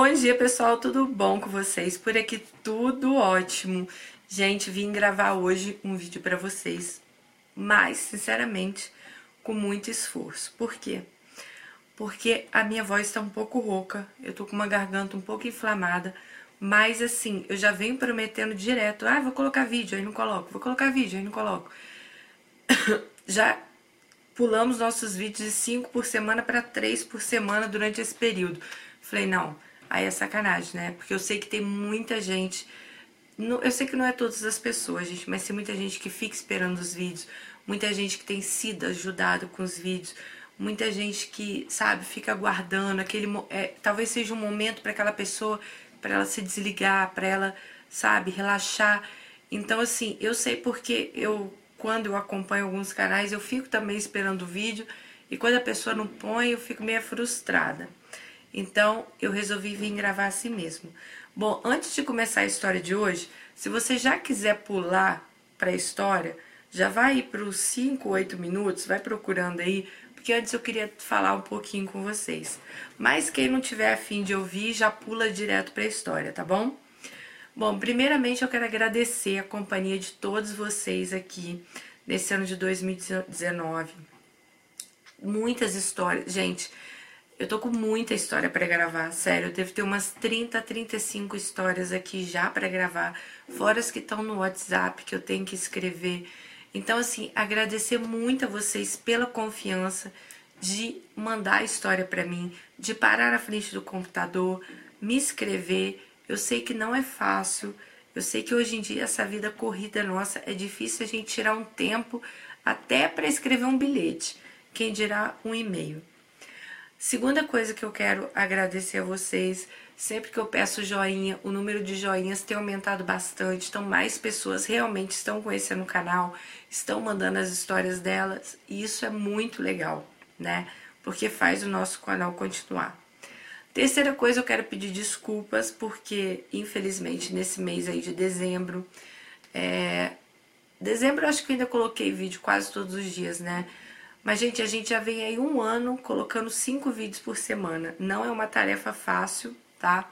Bom dia, pessoal, tudo bom com vocês? Por aqui tudo ótimo. Gente, vim gravar hoje um vídeo para vocês, mas, sinceramente, com muito esforço. Por quê? Porque a minha voz está um pouco rouca, eu tô com uma garganta um pouco inflamada, mas assim, eu já venho prometendo direto, ah, vou colocar vídeo, aí não coloco, vou colocar vídeo, aí não coloco. já pulamos nossos vídeos de 5 por semana para 3 por semana durante esse período. Falei, não, aí é sacanagem, né? Porque eu sei que tem muita gente. Eu sei que não é todas as pessoas, gente, mas tem muita gente que fica esperando os vídeos, muita gente que tem sido ajudado com os vídeos, muita gente que, sabe, fica aguardando aquele. É, talvez seja um momento para aquela pessoa, para ela se desligar, para ela, sabe, relaxar. Então, assim, eu sei porque eu, quando eu acompanho alguns canais, eu fico também esperando o vídeo e quando a pessoa não põe, eu fico meio frustrada. Então eu resolvi vir gravar assim mesmo. Bom, antes de começar a história de hoje, se você já quiser pular para a história, já vai para os 5, 8 minutos, vai procurando aí, porque antes eu queria falar um pouquinho com vocês. Mas quem não tiver afim de ouvir, já pula direto para a história, tá bom? Bom, primeiramente eu quero agradecer a companhia de todos vocês aqui nesse ano de 2019. Muitas histórias. Gente, eu tô com muita história para gravar, sério. Eu devo ter umas 30, 35 histórias aqui já para gravar, fora as que estão no WhatsApp que eu tenho que escrever. Então, assim, agradecer muito a vocês pela confiança de mandar a história para mim, de parar na frente do computador, me escrever. Eu sei que não é fácil. Eu sei que hoje em dia essa vida corrida nossa é difícil a gente tirar um tempo até para escrever um bilhete, quem dirá um e-mail. Segunda coisa que eu quero agradecer a vocês, sempre que eu peço joinha, o número de joinhas tem aumentado bastante, então mais pessoas realmente estão conhecendo o canal, estão mandando as histórias delas, e isso é muito legal, né? Porque faz o nosso canal continuar. Terceira coisa, eu quero pedir desculpas, porque infelizmente nesse mês aí de dezembro, é... dezembro eu acho que ainda coloquei vídeo quase todos os dias, né? Mas, gente, a gente já vem aí um ano colocando cinco vídeos por semana. Não é uma tarefa fácil, tá?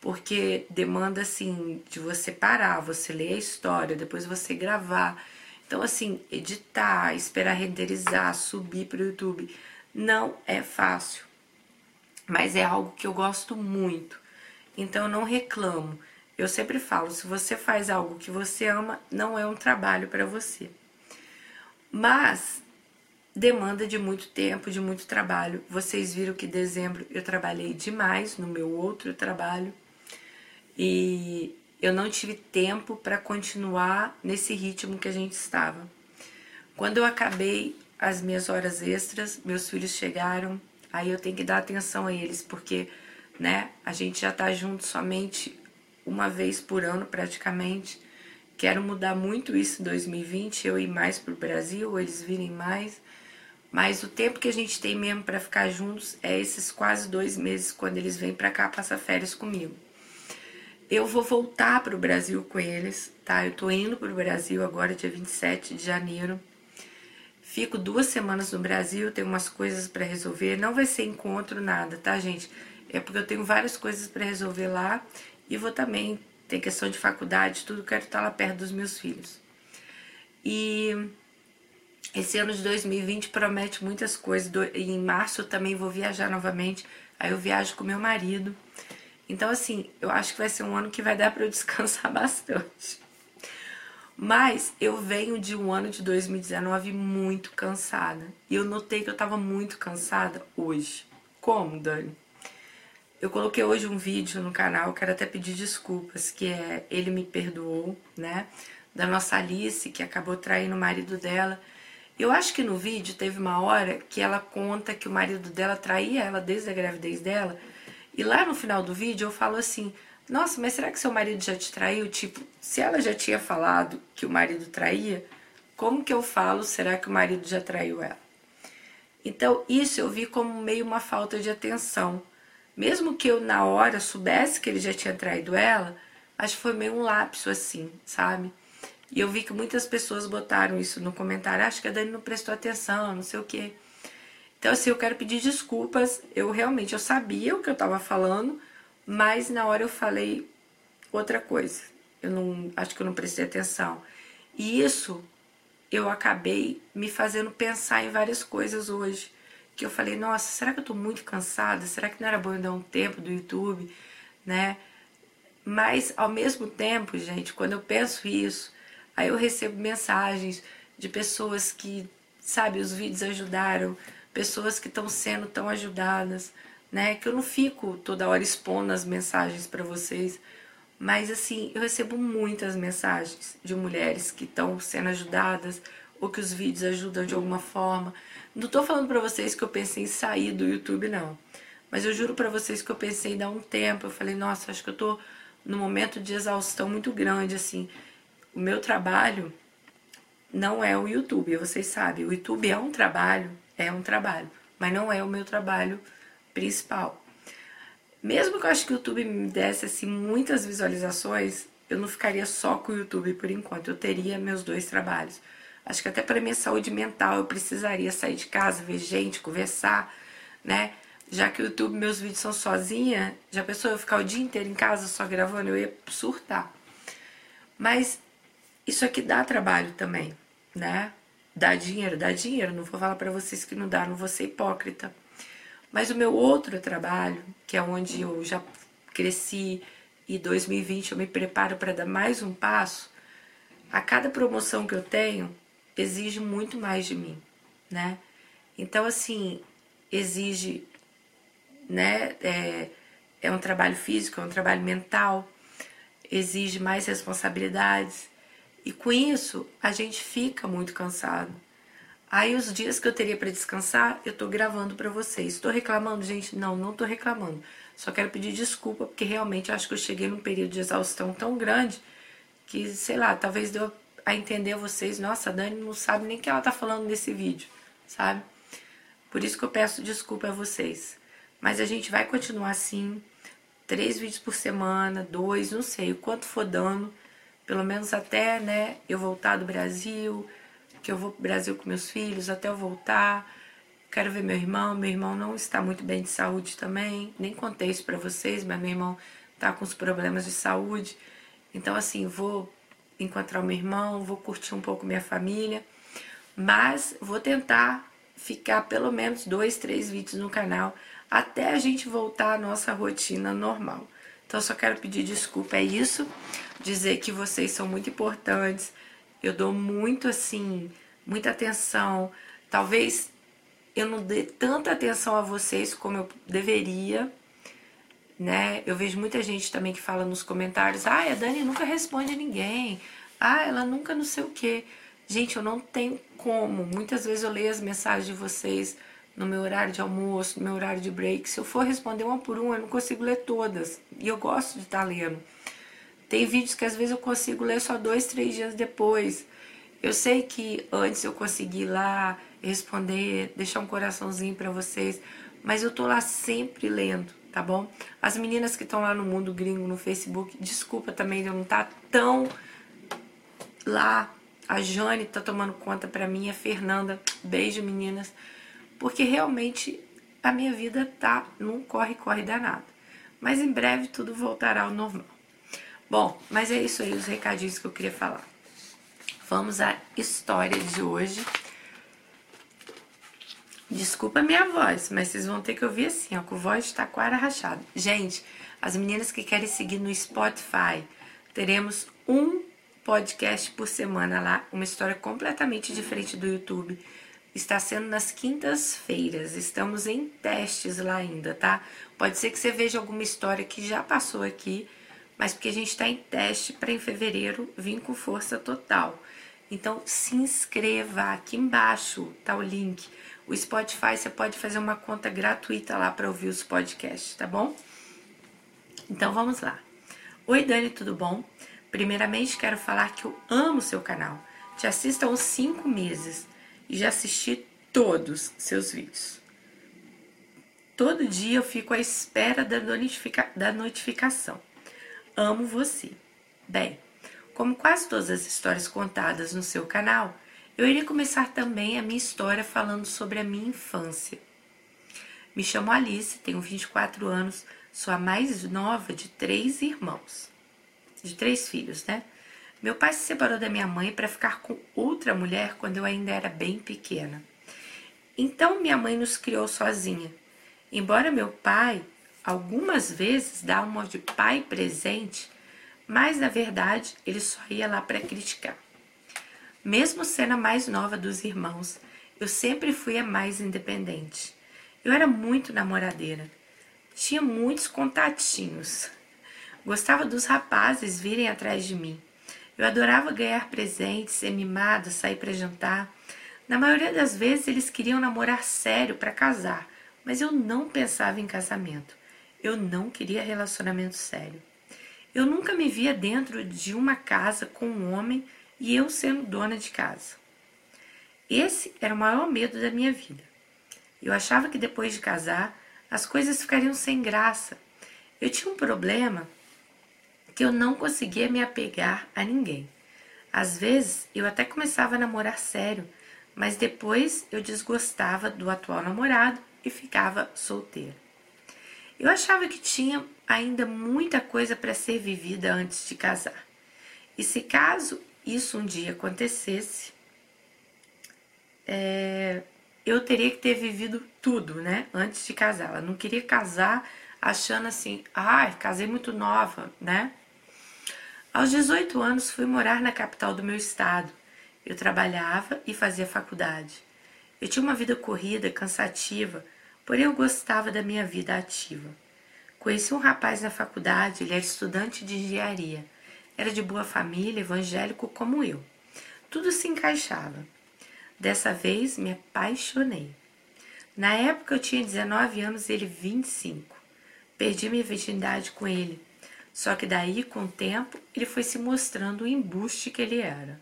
Porque demanda, assim, de você parar, você ler a história, depois você gravar. Então, assim, editar, esperar renderizar, subir para o YouTube, não é fácil. Mas é algo que eu gosto muito. Então, eu não reclamo. Eu sempre falo, se você faz algo que você ama, não é um trabalho para você. Mas demanda de muito tempo, de muito trabalho. Vocês viram que em dezembro eu trabalhei demais no meu outro trabalho e eu não tive tempo para continuar nesse ritmo que a gente estava. Quando eu acabei as minhas horas extras, meus filhos chegaram, aí eu tenho que dar atenção a eles, porque né, a gente já está junto somente uma vez por ano praticamente. Quero mudar muito isso em 2020, eu ir mais para o Brasil, eles virem mais. Mas o tempo que a gente tem mesmo para ficar juntos é esses quase dois meses quando eles vêm para cá passar férias comigo. Eu vou voltar para o Brasil com eles, tá? Eu tô indo para o Brasil agora, dia 27 de janeiro. Fico duas semanas no Brasil, tenho umas coisas para resolver. Não vai ser encontro, nada, tá, gente? É porque eu tenho várias coisas para resolver lá e vou também, tem questão de faculdade, tudo, quero estar lá perto dos meus filhos. E esse ano de 2020 promete muitas coisas. Em março também vou viajar novamente. Aí eu viajo com meu marido. Então, assim, eu acho que vai ser um ano que vai dar para eu descansar bastante. Mas eu venho de um ano de 2019 muito cansada. E eu notei que eu tava muito cansada hoje. Como, Dani? Eu coloquei hoje um vídeo no canal, quero até pedir desculpas, que é Ele Me Perdoou, né? Da nossa Alice, que acabou traindo o marido dela. Eu acho que no vídeo teve uma hora que ela conta que o marido dela traía ela desde a gravidez dela. E lá no final do vídeo eu falo assim: Nossa, mas será que seu marido já te traiu? Tipo, se ela já tinha falado que o marido traía, como que eu falo será que o marido já traiu ela? Então, isso eu vi como meio uma falta de atenção. Mesmo que eu na hora soubesse que ele já tinha traído ela, acho que foi meio um lapso assim, sabe? E eu vi que muitas pessoas botaram isso no comentário. Acho que a Dani não prestou atenção, não sei o quê. Então, assim, eu quero pedir desculpas. Eu realmente eu sabia o que eu estava falando, mas na hora eu falei outra coisa. Eu não acho que eu não prestei atenção. E isso eu acabei me fazendo pensar em várias coisas hoje. Que eu falei, nossa, será que eu tô muito cansada? Será que não era bom eu dar um tempo do YouTube, né? Mas ao mesmo tempo, gente, quando eu penso isso, aí eu recebo mensagens de pessoas que, sabe, os vídeos ajudaram, pessoas que estão sendo tão ajudadas, né? Que eu não fico toda hora expondo as mensagens para vocês, mas assim, eu recebo muitas mensagens de mulheres que estão sendo ajudadas ou que os vídeos ajudam de alguma forma. Não tô falando para vocês que eu pensei em sair do YouTube não, mas eu juro para vocês que eu pensei em dar um tempo. Eu falei, nossa, acho que eu tô num momento de exaustão muito grande assim. O meu trabalho não é o YouTube, vocês sabem. O YouTube é um trabalho, é um trabalho, mas não é o meu trabalho principal. Mesmo que eu acho que o YouTube me desse assim, muitas visualizações, eu não ficaria só com o YouTube por enquanto. Eu teria meus dois trabalhos. Acho que até para minha saúde mental eu precisaria sair de casa, ver gente, conversar, né? Já que o YouTube, meus vídeos são sozinha, já pensou eu ficar o dia inteiro em casa só gravando, eu ia surtar. Mas isso aqui dá trabalho também, né? Dá dinheiro, dá dinheiro. Não vou falar para vocês que não dá, não vou ser hipócrita. Mas o meu outro trabalho, que é onde eu já cresci e 2020 eu me preparo para dar mais um passo, a cada promoção que eu tenho exige muito mais de mim, né? Então, assim, exige, né? É, é um trabalho físico, é um trabalho mental, exige mais responsabilidades. E com isso, a gente fica muito cansado. Aí os dias que eu teria para descansar, eu tô gravando para vocês. Estou reclamando, gente? Não, não tô reclamando. Só quero pedir desculpa porque realmente acho que eu cheguei num período de exaustão tão grande que, sei lá, talvez deu a entender vocês, nossa, a Dani não sabe nem o que ela tá falando nesse vídeo, sabe? Por isso que eu peço desculpa a vocês. Mas a gente vai continuar assim, três vídeos por semana, dois, não sei, o quanto for dando, pelo menos até, né, eu voltar do Brasil, que eu vou pro Brasil com meus filhos até eu voltar. Quero ver meu irmão. Meu irmão não está muito bem de saúde também. Nem contei isso para vocês, mas meu irmão tá com os problemas de saúde. Então, assim, vou encontrar meu irmão, vou curtir um pouco minha família. Mas vou tentar ficar pelo menos dois, três vídeos no canal até a gente voltar à nossa rotina normal. Então, só quero pedir desculpa, é isso. Dizer que vocês são muito importantes eu dou muito assim, muita atenção. Talvez eu não dê tanta atenção a vocês como eu deveria, né? Eu vejo muita gente também que fala nos comentários: "Ah, a Dani nunca responde a ninguém. Ah, ela nunca não sei o quê". Gente, eu não tenho como. Muitas vezes eu leio as mensagens de vocês no meu horário de almoço, no meu horário de break. Se eu for responder uma por uma, eu não consigo ler todas. E eu gosto de estar tá lendo. Tem vídeos que às vezes eu consigo ler só dois, três dias depois. Eu sei que antes eu consegui lá responder, deixar um coraçãozinho para vocês, mas eu tô lá sempre lendo, tá bom? As meninas que estão lá no mundo gringo no Facebook, desculpa também de eu não estar tá tão lá. A Jane tá tomando conta para mim, a Fernanda, beijo meninas, porque realmente a minha vida tá num corre corre danado. Mas em breve tudo voltará ao normal. Bom, mas é isso aí, os recadinhos que eu queria falar. Vamos à história de hoje. Desculpa a minha voz, mas vocês vão ter que ouvir assim, ó, com voz de taquara rachada. Gente, as meninas que querem seguir no Spotify, teremos um podcast por semana lá, uma história completamente diferente do YouTube. Está sendo nas quintas-feiras. Estamos em testes lá ainda, tá? Pode ser que você veja alguma história que já passou aqui mas porque a gente está em teste para em fevereiro vir com força total. Então se inscreva aqui embaixo, tá o link. O Spotify você pode fazer uma conta gratuita lá para ouvir os podcasts, tá bom? Então vamos lá. Oi Dani, tudo bom? Primeiramente quero falar que eu amo seu canal. Te assisto há uns 5 meses e já assisti todos seus vídeos. Todo dia eu fico à espera da, notifica da notificação. Amo você. Bem, como quase todas as histórias contadas no seu canal, eu irei começar também a minha história falando sobre a minha infância. Me chamo Alice, tenho 24 anos, Sou a mais nova de três irmãos, de três filhos, né? Meu pai se separou da minha mãe para ficar com outra mulher quando eu ainda era bem pequena. Então minha mãe nos criou sozinha. Embora meu pai algumas vezes dá uma de pai presente, mas na verdade ele só ia lá para criticar. Mesmo sendo a mais nova dos irmãos, eu sempre fui a mais independente. Eu era muito namoradeira. Tinha muitos contatinhos. Gostava dos rapazes virem atrás de mim. Eu adorava ganhar presentes, ser mimada, sair para jantar. Na maioria das vezes eles queriam namorar sério para casar, mas eu não pensava em casamento. Eu não queria relacionamento sério. Eu nunca me via dentro de uma casa com um homem e eu sendo dona de casa. Esse era o maior medo da minha vida. Eu achava que depois de casar as coisas ficariam sem graça. Eu tinha um problema que eu não conseguia me apegar a ninguém. Às vezes eu até começava a namorar sério, mas depois eu desgostava do atual namorado e ficava solteira. Eu achava que tinha ainda muita coisa para ser vivida antes de casar. E se caso isso um dia acontecesse, é, eu teria que ter vivido tudo, né? Antes de casar. Ela não queria casar achando assim, ai, ah, casei muito nova, né? Aos 18 anos fui morar na capital do meu estado. Eu trabalhava e fazia faculdade. Eu tinha uma vida corrida, cansativa, porém eu gostava da minha vida ativa. Conheci um rapaz na faculdade, ele era estudante de engenharia. Era de boa família, evangélico como eu. Tudo se encaixava. Dessa vez me apaixonei. Na época eu tinha 19 anos e ele 25. Perdi minha virgindade com ele. Só que daí, com o tempo, ele foi se mostrando o embuste que ele era.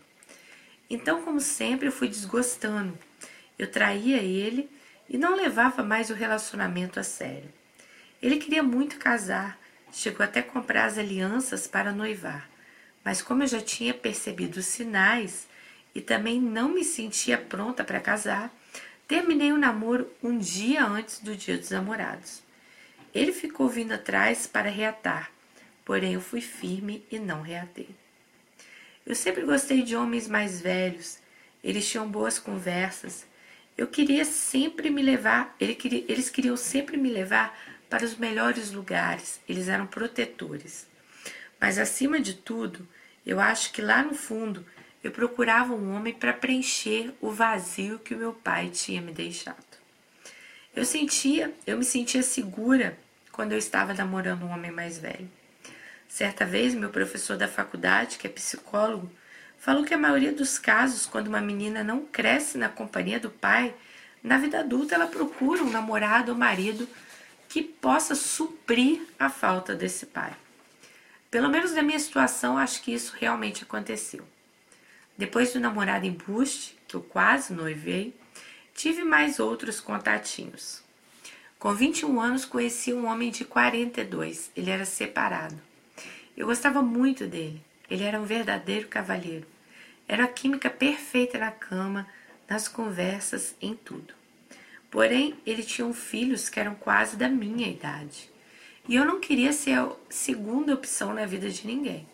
Então, como sempre, eu fui desgostando. Eu traía ele e não levava mais o relacionamento a sério. Ele queria muito casar, chegou até comprar as alianças para noivar, mas como eu já tinha percebido os sinais, e também não me sentia pronta para casar, terminei o namoro um dia antes do dia dos namorados. Ele ficou vindo atrás para reatar, porém eu fui firme e não reatei. Eu sempre gostei de homens mais velhos, eles tinham boas conversas. Eu queria sempre me levar, ele queria, eles queriam sempre me levar para os melhores lugares, eles eram protetores. Mas acima de tudo, eu acho que lá no fundo eu procurava um homem para preencher o vazio que o meu pai tinha me deixado. Eu sentia, eu me sentia segura quando eu estava namorando um homem mais velho. Certa vez, meu professor da faculdade, que é psicólogo, falou que a maioria dos casos, quando uma menina não cresce na companhia do pai, na vida adulta ela procura um namorado ou marido que possa suprir a falta desse pai. Pelo menos na minha situação, acho que isso realmente aconteceu. Depois do namorado embuste, que eu quase noivei, tive mais outros contatinhos. Com 21 anos, conheci um homem de 42. Ele era separado. Eu gostava muito dele. Ele era um verdadeiro cavalheiro. Era a química perfeita na cama, nas conversas, em tudo. Porém, ele tinha filhos que eram quase da minha idade. E eu não queria ser a segunda opção na vida de ninguém.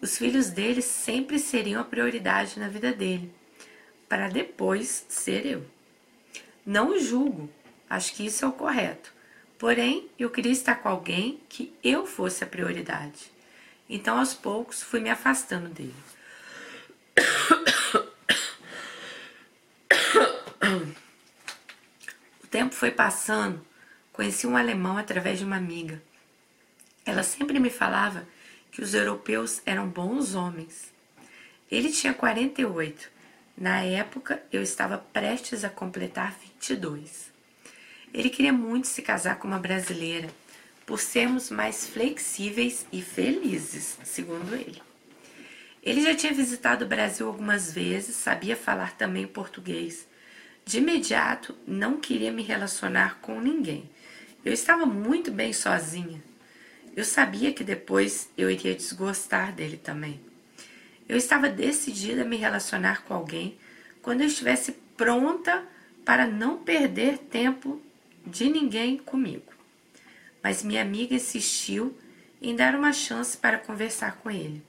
Os filhos dele sempre seriam a prioridade na vida dele, para depois ser eu. Não julgo, acho que isso é o correto. Porém, eu queria estar com alguém que eu fosse a prioridade. Então, aos poucos, fui me afastando dele. O tempo foi passando, conheci um alemão através de uma amiga. Ela sempre me falava que os europeus eram bons homens. Ele tinha 48. Na época, eu estava prestes a completar 22. Ele queria muito se casar com uma brasileira, por sermos mais flexíveis e felizes, segundo ele. Ele já tinha visitado o Brasil algumas vezes, sabia falar também português. De imediato, não queria me relacionar com ninguém. Eu estava muito bem sozinha. Eu sabia que depois eu iria desgostar dele também. Eu estava decidida a me relacionar com alguém quando eu estivesse pronta para não perder tempo de ninguém comigo. mas minha amiga insistiu em dar uma chance para conversar com ele.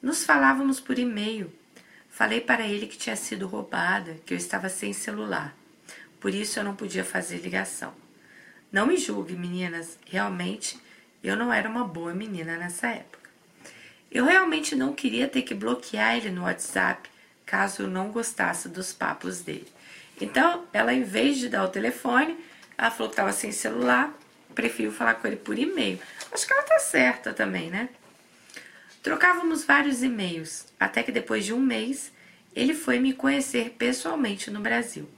Nos falávamos por e-mail. Falei para ele que tinha sido roubada, que eu estava sem celular. Por isso eu não podia fazer ligação. Não me julgue, meninas, realmente eu não era uma boa menina nessa época. Eu realmente não queria ter que bloquear ele no WhatsApp caso eu não gostasse dos papos dele. Então, ela, em vez de dar o telefone, ela falou que estava sem celular, prefiro falar com ele por e-mail. Acho que ela tá certa também, né? Trocávamos vários e-mails, até que depois de um mês, ele foi me conhecer pessoalmente no Brasil.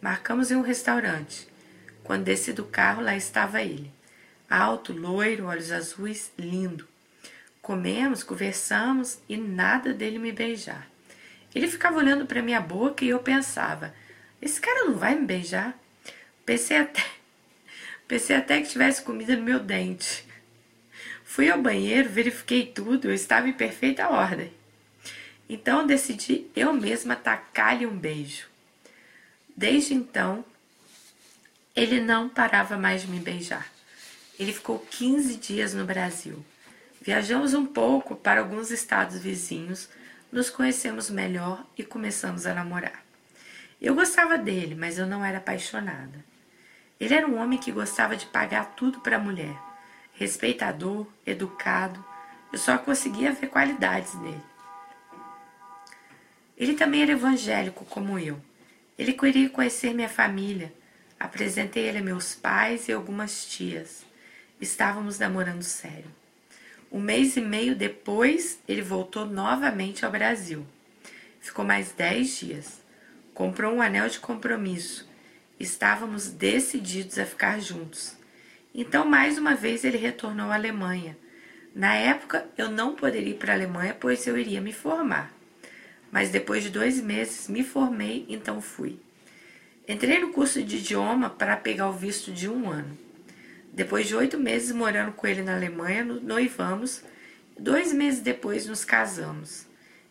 Marcamos em um restaurante. Quando desci do carro, lá estava ele. Alto, loiro, olhos azuis, lindo. Comemos, conversamos e nada dele me beijar. Ele ficava olhando para minha boca e eu pensava: esse cara não vai me beijar? Pensei até, pensei até que tivesse comida no meu dente. Fui ao banheiro, verifiquei tudo, eu estava em perfeita ordem. Então decidi eu mesma tacar-lhe um beijo. Desde então, ele não parava mais de me beijar. Ele ficou 15 dias no Brasil. Viajamos um pouco para alguns estados vizinhos, nos conhecemos melhor e começamos a namorar. Eu gostava dele, mas eu não era apaixonada. Ele era um homem que gostava de pagar tudo para a mulher. Respeitador, educado, eu só conseguia ver qualidades nele. Ele também era evangélico como eu. Ele queria conhecer minha família. Apresentei ele a meus pais e algumas tias. Estávamos namorando sério. Um mês e meio depois, ele voltou novamente ao Brasil. Ficou mais dez dias. Comprou um anel de compromisso. Estávamos decididos a ficar juntos. Então, mais uma vez, ele retornou à Alemanha. Na época, eu não poderia ir para a Alemanha, pois eu iria me formar. Mas depois de dois meses, me formei, então fui. Entrei no curso de idioma para pegar o visto de um ano. Depois de oito meses morando com ele na Alemanha, noivamos. Dois meses depois nos casamos.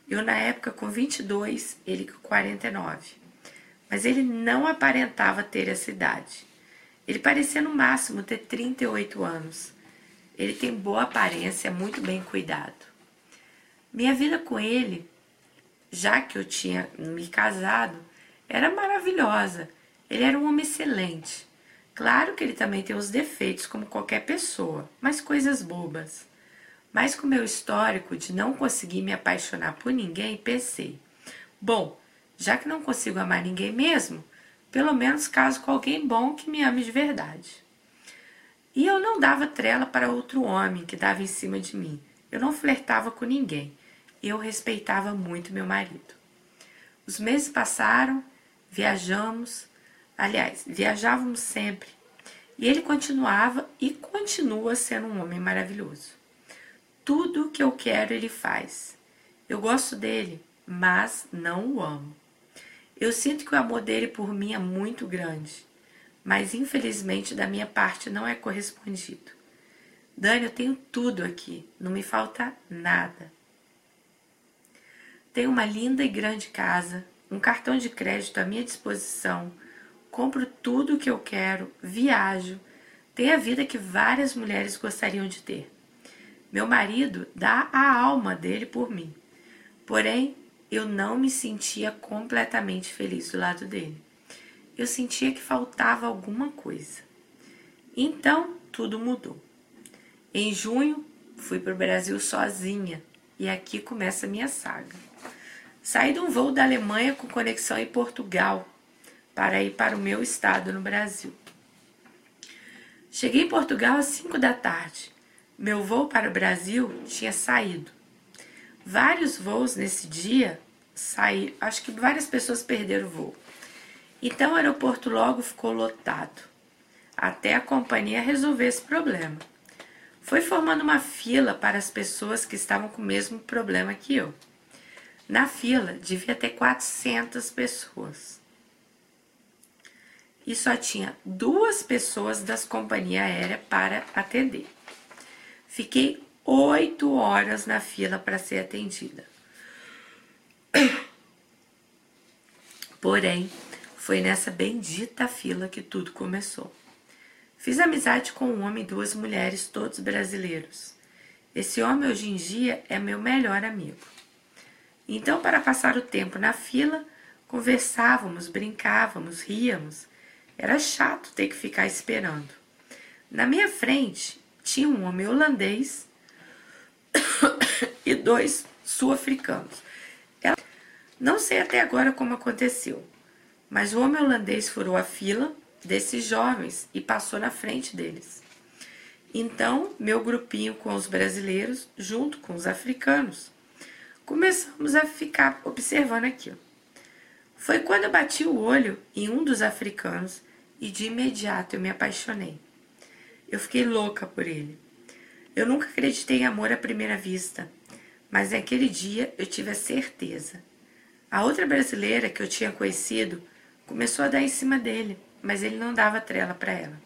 Eu, na época, com 22, ele com 49. Mas ele não aparentava ter essa idade. Ele parecia no máximo ter 38 anos. Ele tem boa aparência, muito bem cuidado. Minha vida com ele, já que eu tinha me casado, era maravilhosa. Ele era um homem excelente. Claro que ele também tem os defeitos, como qualquer pessoa, mas coisas bobas. Mas com meu histórico de não conseguir me apaixonar por ninguém, pensei: bom, já que não consigo amar ninguém mesmo, pelo menos caso com alguém bom que me ame de verdade. E eu não dava trela para outro homem que dava em cima de mim. Eu não flertava com ninguém. Eu respeitava muito meu marido. Os meses passaram, viajamos, Aliás, viajávamos sempre. E ele continuava e continua sendo um homem maravilhoso. Tudo o que eu quero ele faz. Eu gosto dele, mas não o amo. Eu sinto que o amor dele por mim é muito grande, mas infelizmente da minha parte não é correspondido. Dani, eu tenho tudo aqui, não me falta nada. Tenho uma linda e grande casa, um cartão de crédito à minha disposição, compro tudo o que eu quero, viajo, tenho a vida que várias mulheres gostariam de ter. Meu marido dá a alma dele por mim. Porém, eu não me sentia completamente feliz do lado dele. Eu sentia que faltava alguma coisa. Então, tudo mudou. Em junho, fui para o Brasil sozinha e aqui começa a minha saga. Saí de um voo da Alemanha com conexão em Portugal para ir para o meu estado no Brasil. Cheguei em Portugal às 5 da tarde. Meu voo para o Brasil tinha saído. Vários voos nesse dia saíram, acho que várias pessoas perderam o voo. Então o aeroporto logo ficou lotado, até a companhia resolver esse problema. Foi formando uma fila para as pessoas que estavam com o mesmo problema que eu. Na fila devia ter 400 pessoas e só tinha duas pessoas das companhias aéreas para atender. Fiquei oito horas na fila para ser atendida. Porém, foi nessa bendita fila que tudo começou. Fiz amizade com um homem e duas mulheres, todos brasileiros. Esse homem hoje em dia é meu melhor amigo. Então, para passar o tempo na fila, conversávamos, brincávamos, ríamos. Era chato ter que ficar esperando. Na minha frente tinha um homem holandês e dois sul-africanos. Não sei até agora como aconteceu, mas o homem holandês furou a fila desses jovens e passou na frente deles. Então, meu grupinho com os brasileiros, junto com os africanos, começamos a ficar observando aquilo. Foi quando eu bati o olho em um dos africanos e de imediato eu me apaixonei. Eu fiquei louca por ele. Eu nunca acreditei em amor à primeira vista, mas naquele dia eu tive a certeza. A outra brasileira que eu tinha conhecido começou a dar em cima dele mas ele não dava trela para ela.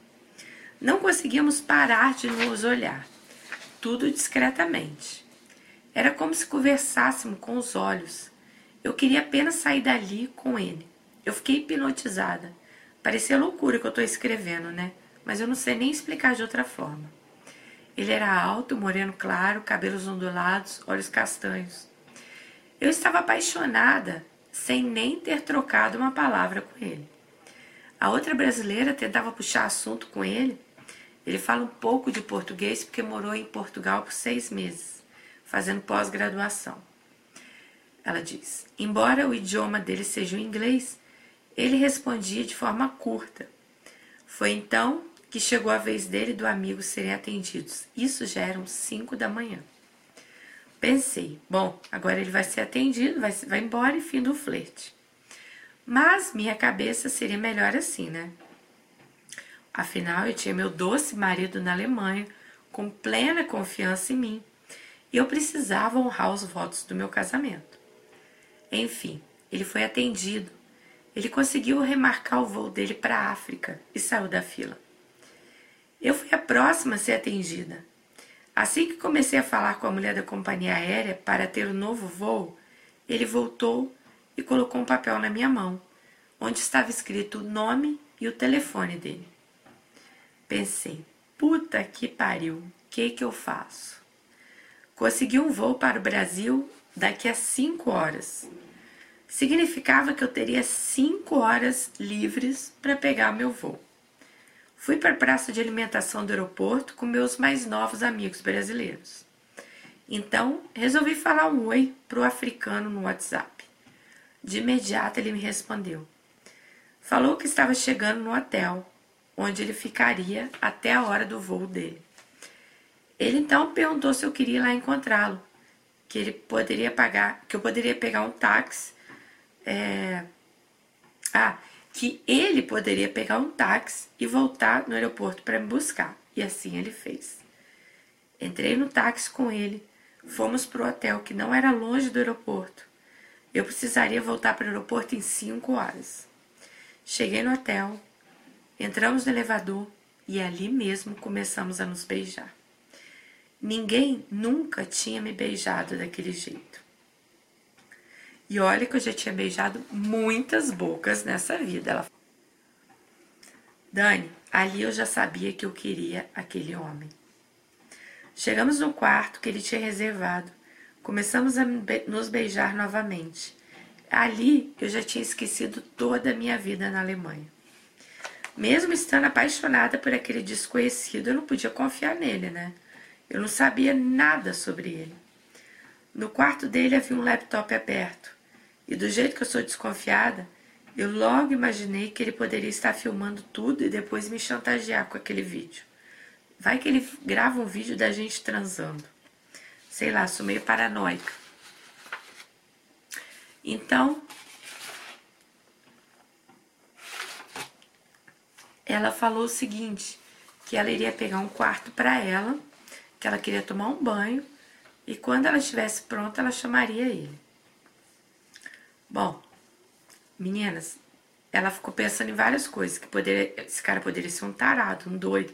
Não conseguíamos parar de nos olhar, tudo discretamente. Era como se conversássemos com os olhos. Eu queria apenas sair dali com ele. Eu fiquei hipnotizada. Parecia loucura que eu estou escrevendo, né? Mas eu não sei nem explicar de outra forma. Ele era alto, moreno claro, cabelos ondulados, olhos castanhos. Eu estava apaixonada sem nem ter trocado uma palavra com ele. A outra brasileira tentava puxar assunto com ele. Ele fala um pouco de português porque morou em Portugal por seis meses, fazendo pós-graduação. Ela diz: embora o idioma dele seja o inglês, ele respondia de forma curta. Foi então que chegou a vez dele e do amigo serem atendidos. Isso já eram cinco da manhã. Pensei, bom, agora ele vai ser atendido, vai, vai embora e fim do flerte. Mas minha cabeça seria melhor assim, né? Afinal, eu tinha meu doce marido na Alemanha, com plena confiança em mim, e eu precisava honrar os votos do meu casamento. Enfim, ele foi atendido. Ele conseguiu remarcar o voo dele para a África e saiu da fila. Eu fui a próxima a ser atendida. Assim que comecei a falar com a mulher da companhia aérea para ter o um novo voo, ele voltou e colocou um papel na minha mão, onde estava escrito o nome e o telefone dele. Pensei, puta que pariu, o que que eu faço? Consegui um voo para o Brasil daqui a cinco horas. Significava que eu teria cinco horas livres para pegar meu voo. Fui para a praça de alimentação do aeroporto com meus mais novos amigos brasileiros. Então, resolvi falar um oi para o africano no WhatsApp. De imediato ele me respondeu. Falou que estava chegando no hotel, onde ele ficaria até a hora do voo dele. Ele então perguntou se eu queria ir lá encontrá-lo, que ele poderia pagar, que eu poderia pegar um táxi. É... Ah, que ele poderia pegar um táxi e voltar no aeroporto para me buscar. E assim ele fez. Entrei no táxi com ele, fomos para o hotel que não era longe do aeroporto. Eu precisaria voltar para o aeroporto em cinco horas. Cheguei no hotel, entramos no elevador e ali mesmo começamos a nos beijar. Ninguém nunca tinha me beijado daquele jeito. E olha que eu já tinha beijado muitas bocas nessa vida. Ela Dani, ali eu já sabia que eu queria aquele homem. Chegamos no quarto que ele tinha reservado Começamos a nos beijar novamente. Ali eu já tinha esquecido toda a minha vida na Alemanha. Mesmo estando apaixonada por aquele desconhecido, eu não podia confiar nele, né? Eu não sabia nada sobre ele. No quarto dele havia um laptop aberto, e do jeito que eu sou desconfiada, eu logo imaginei que ele poderia estar filmando tudo e depois me chantagear com aquele vídeo. Vai que ele grava um vídeo da gente transando. Sei lá, sou meio paranoica. Então, ela falou o seguinte, que ela iria pegar um quarto para ela, que ela queria tomar um banho e quando ela estivesse pronta, ela chamaria ele. Bom, meninas, ela ficou pensando em várias coisas, que poderia, esse cara poderia ser um tarado, um doido,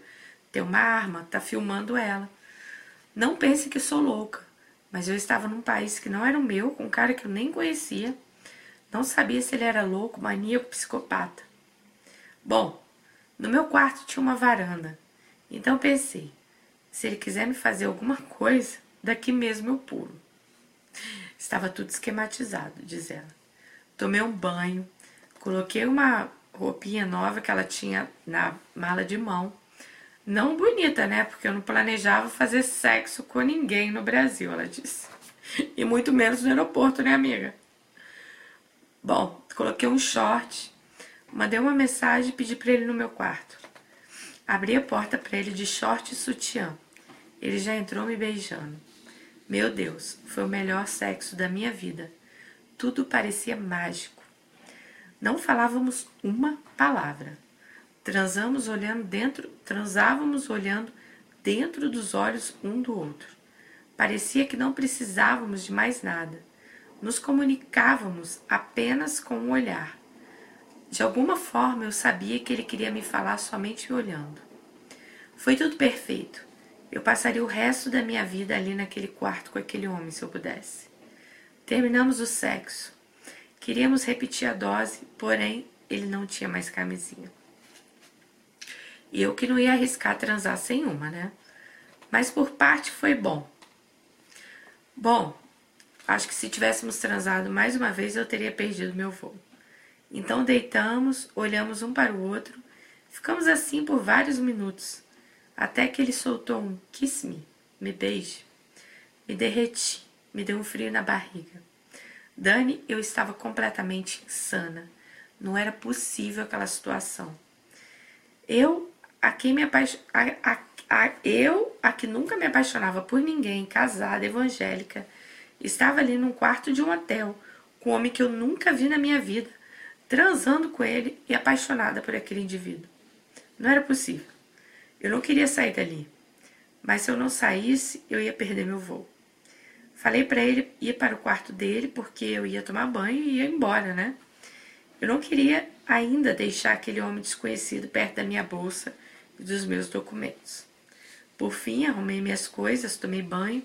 ter uma arma, tá filmando ela. Não pense que sou louca, mas eu estava num país que não era o meu, com um cara que eu nem conhecia. Não sabia se ele era louco, maníaco, psicopata. Bom, No meu quarto tinha uma varanda, então pensei: se ele quiser me fazer alguma coisa, daqui mesmo eu pulo. Estava tudo esquematizado, diz ela. Tomei um banho, coloquei uma roupinha nova que ela tinha na mala de mão. Não bonita, né? Porque eu não planejava fazer sexo com ninguém no Brasil, ela disse. E muito menos no aeroporto, né, amiga? Bom, coloquei um short, mandei uma mensagem e pedi para ele no meu quarto. Abri a porta para ele de short e sutiã. Ele já entrou me beijando. Meu Deus, foi o melhor sexo da minha vida. Tudo parecia mágico. Não falávamos uma palavra. Transamos olhando dentro, transávamos olhando dentro dos olhos um do outro. Parecia que não precisávamos de mais nada. Nos comunicávamos apenas com o um olhar. De alguma forma eu sabia que ele queria me falar somente olhando. Foi tudo perfeito. Eu passaria o resto da minha vida ali naquele quarto com aquele homem, se eu pudesse. Terminamos o sexo. Queríamos repetir a dose, porém ele não tinha mais camisinha. E eu que não ia arriscar transar sem uma, né? Mas por parte foi bom. Bom, acho que se tivéssemos transado mais uma vez eu teria perdido meu voo. Então deitamos, olhamos um para o outro, ficamos assim por vários minutos, até que ele soltou um kiss me, me beije. Me derreti, me deu um frio na barriga. Dani, eu estava completamente insana. Não era possível aquela situação. Eu, a quem me apaix... a, a, a, eu, a que nunca me apaixonava por ninguém, casada, evangélica, estava ali num quarto de um hotel com um homem que eu nunca vi na minha vida, transando com ele e apaixonada por aquele indivíduo. Não era possível. Eu não queria sair dali, mas se eu não saísse, eu ia perder meu voo. Falei para ele ir para o quarto dele porque eu ia tomar banho e ia embora, né? Eu não queria ainda deixar aquele homem desconhecido perto da minha bolsa e dos meus documentos. Por fim, arrumei minhas coisas, tomei banho,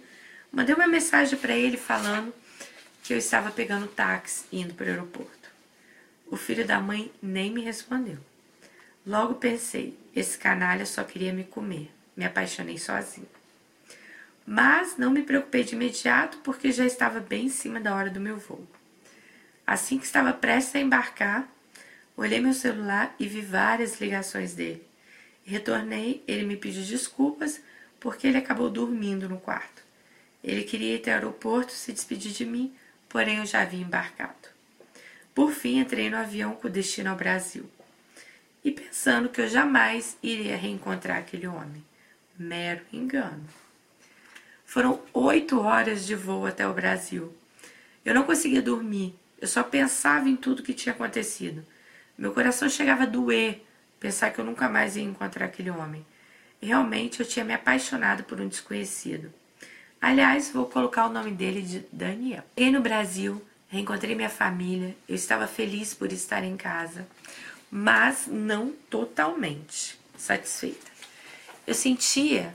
mandei uma mensagem para ele falando que eu estava pegando táxi indo para o aeroporto. O filho da mãe nem me respondeu. Logo pensei, esse canalha só queria me comer. Me apaixonei sozinho. Mas não me preocupei de imediato porque já estava bem em cima da hora do meu voo. Assim que estava prestes a embarcar, olhei meu celular e vi várias ligações dele. Retornei, ele me pediu desculpas porque ele acabou dormindo no quarto. Ele queria ir até o aeroporto se despedir de mim, porém eu já havia embarcado. Por fim, entrei no avião com destino ao Brasil e pensando que eu jamais iria reencontrar aquele homem. Mero engano. Foram oito horas de voo até o Brasil. Eu não conseguia dormir, eu só pensava em tudo que tinha acontecido. Meu coração chegava a doer pensar que eu nunca mais ia encontrar aquele homem. Realmente eu tinha me apaixonado por um desconhecido. Aliás, vou colocar o nome dele de Daniel. Cheguei no Brasil, reencontrei minha família, eu estava feliz por estar em casa mas não totalmente satisfeita. Eu sentia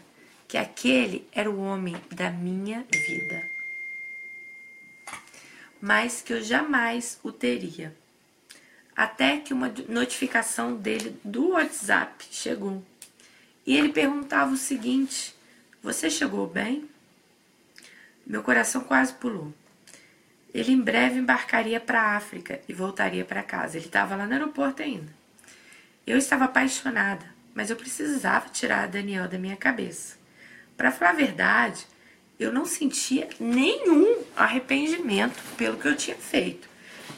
que aquele era o homem da minha vida, mas que eu jamais o teria. Até que uma notificação dele do WhatsApp chegou. E ele perguntava o seguinte: Você chegou bem? Meu coração quase pulou. Ele em breve embarcaria para a África e voltaria para casa. Ele estava lá no aeroporto ainda. Eu estava apaixonada, mas eu precisava tirar a Daniel da minha cabeça. Para falar a verdade, eu não sentia nenhum arrependimento pelo que eu tinha feito.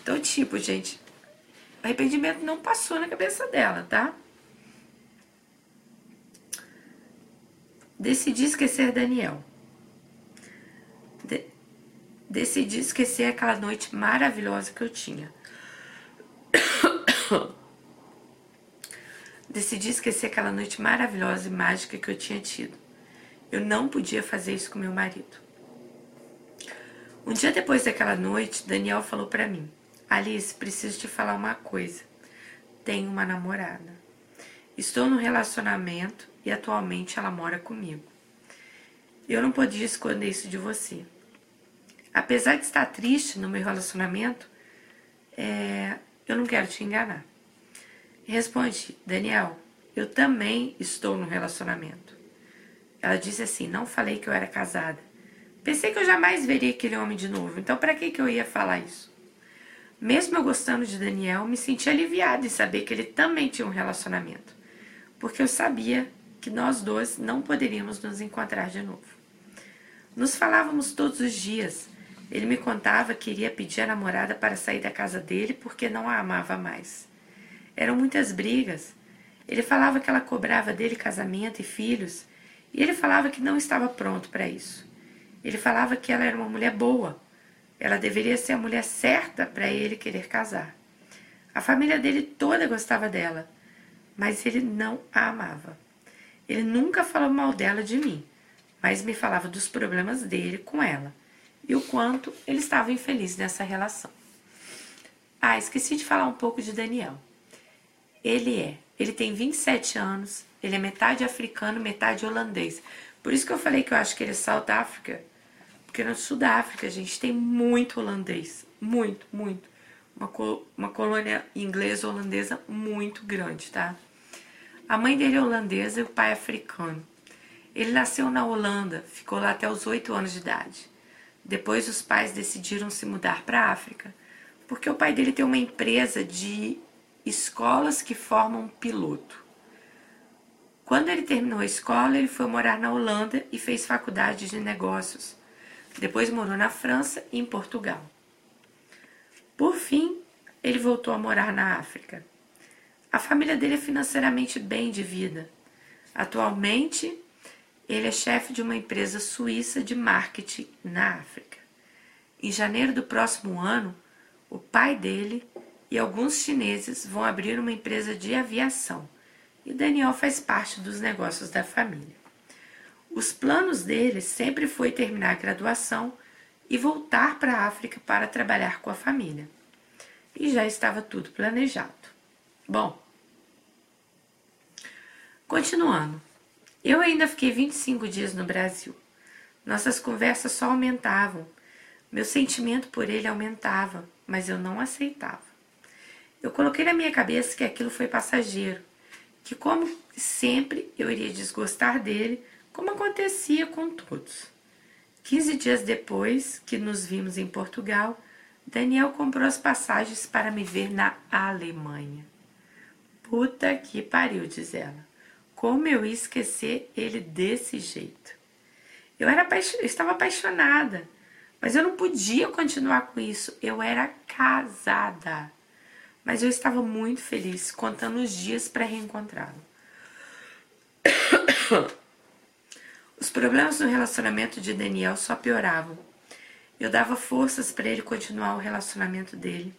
Então, tipo, gente, arrependimento não passou na cabeça dela, tá? Decidi esquecer Daniel. De decidi esquecer aquela noite maravilhosa que eu tinha. decidi esquecer aquela noite maravilhosa e mágica que eu tinha tido. Eu não podia fazer isso com meu marido. Um dia depois daquela noite, Daniel falou para mim: Alice, preciso te falar uma coisa. Tenho uma namorada. Estou no relacionamento e atualmente ela mora comigo. Eu não podia esconder isso de você. Apesar de estar triste no meu relacionamento, é, eu não quero te enganar. Responde, Daniel, eu também estou no relacionamento. Ela disse assim: Não falei que eu era casada. Pensei que eu jamais veria aquele homem de novo, então para que, que eu ia falar isso? Mesmo eu gostando de Daniel, me senti aliviada em saber que ele também tinha um relacionamento, porque eu sabia que nós dois não poderíamos nos encontrar de novo. Nos falávamos todos os dias. Ele me contava que iria pedir a namorada para sair da casa dele porque não a amava mais. Eram muitas brigas. Ele falava que ela cobrava dele casamento e filhos, e ele falava que não estava pronto para isso. Ele falava que ela era uma mulher boa, ela deveria ser a mulher certa para ele querer casar. A família dele toda gostava dela, mas ele não a amava. Ele nunca falou mal dela de mim, mas me falava dos problemas dele com ela e o quanto ele estava infeliz nessa relação. Ah, esqueci de falar um pouco de Daniel. Ele é, ele tem 27 anos, ele é metade africano, metade holandês. Por isso que eu falei que eu acho que ele é South Africa, porque no sul da África, gente, tem muito holandês. Muito, muito. Uma, co uma colônia inglesa holandesa muito grande, tá? A mãe dele é holandesa e o pai é africano. Ele nasceu na Holanda, ficou lá até os oito anos de idade. Depois os pais decidiram se mudar para a África, porque o pai dele tem uma empresa de escolas que formam piloto. Quando ele terminou a escola, ele foi morar na Holanda e fez faculdade de negócios depois morou na França e em Portugal. Por fim, ele voltou a morar na África. A família dele é financeiramente bem de vida. Atualmente, ele é chefe de uma empresa suíça de marketing na África. Em janeiro do próximo ano, o pai dele e alguns chineses vão abrir uma empresa de aviação e Daniel faz parte dos negócios da família. Os planos dele sempre foi terminar a graduação e voltar para a África para trabalhar com a família. E já estava tudo planejado. Bom, continuando. Eu ainda fiquei 25 dias no Brasil. Nossas conversas só aumentavam. Meu sentimento por ele aumentava, mas eu não aceitava. Eu coloquei na minha cabeça que aquilo foi passageiro, que como sempre eu iria desgostar dele como acontecia com todos. Quinze dias depois que nos vimos em Portugal, Daniel comprou as passagens para me ver na Alemanha. Puta que pariu, diz ela. Como eu ia esquecer ele desse jeito? Eu, era eu estava apaixonada, mas eu não podia continuar com isso. Eu era casada. Mas eu estava muito feliz, contando os dias para reencontrá-lo. Os problemas no relacionamento de Daniel só pioravam. Eu dava forças para ele continuar o relacionamento dele,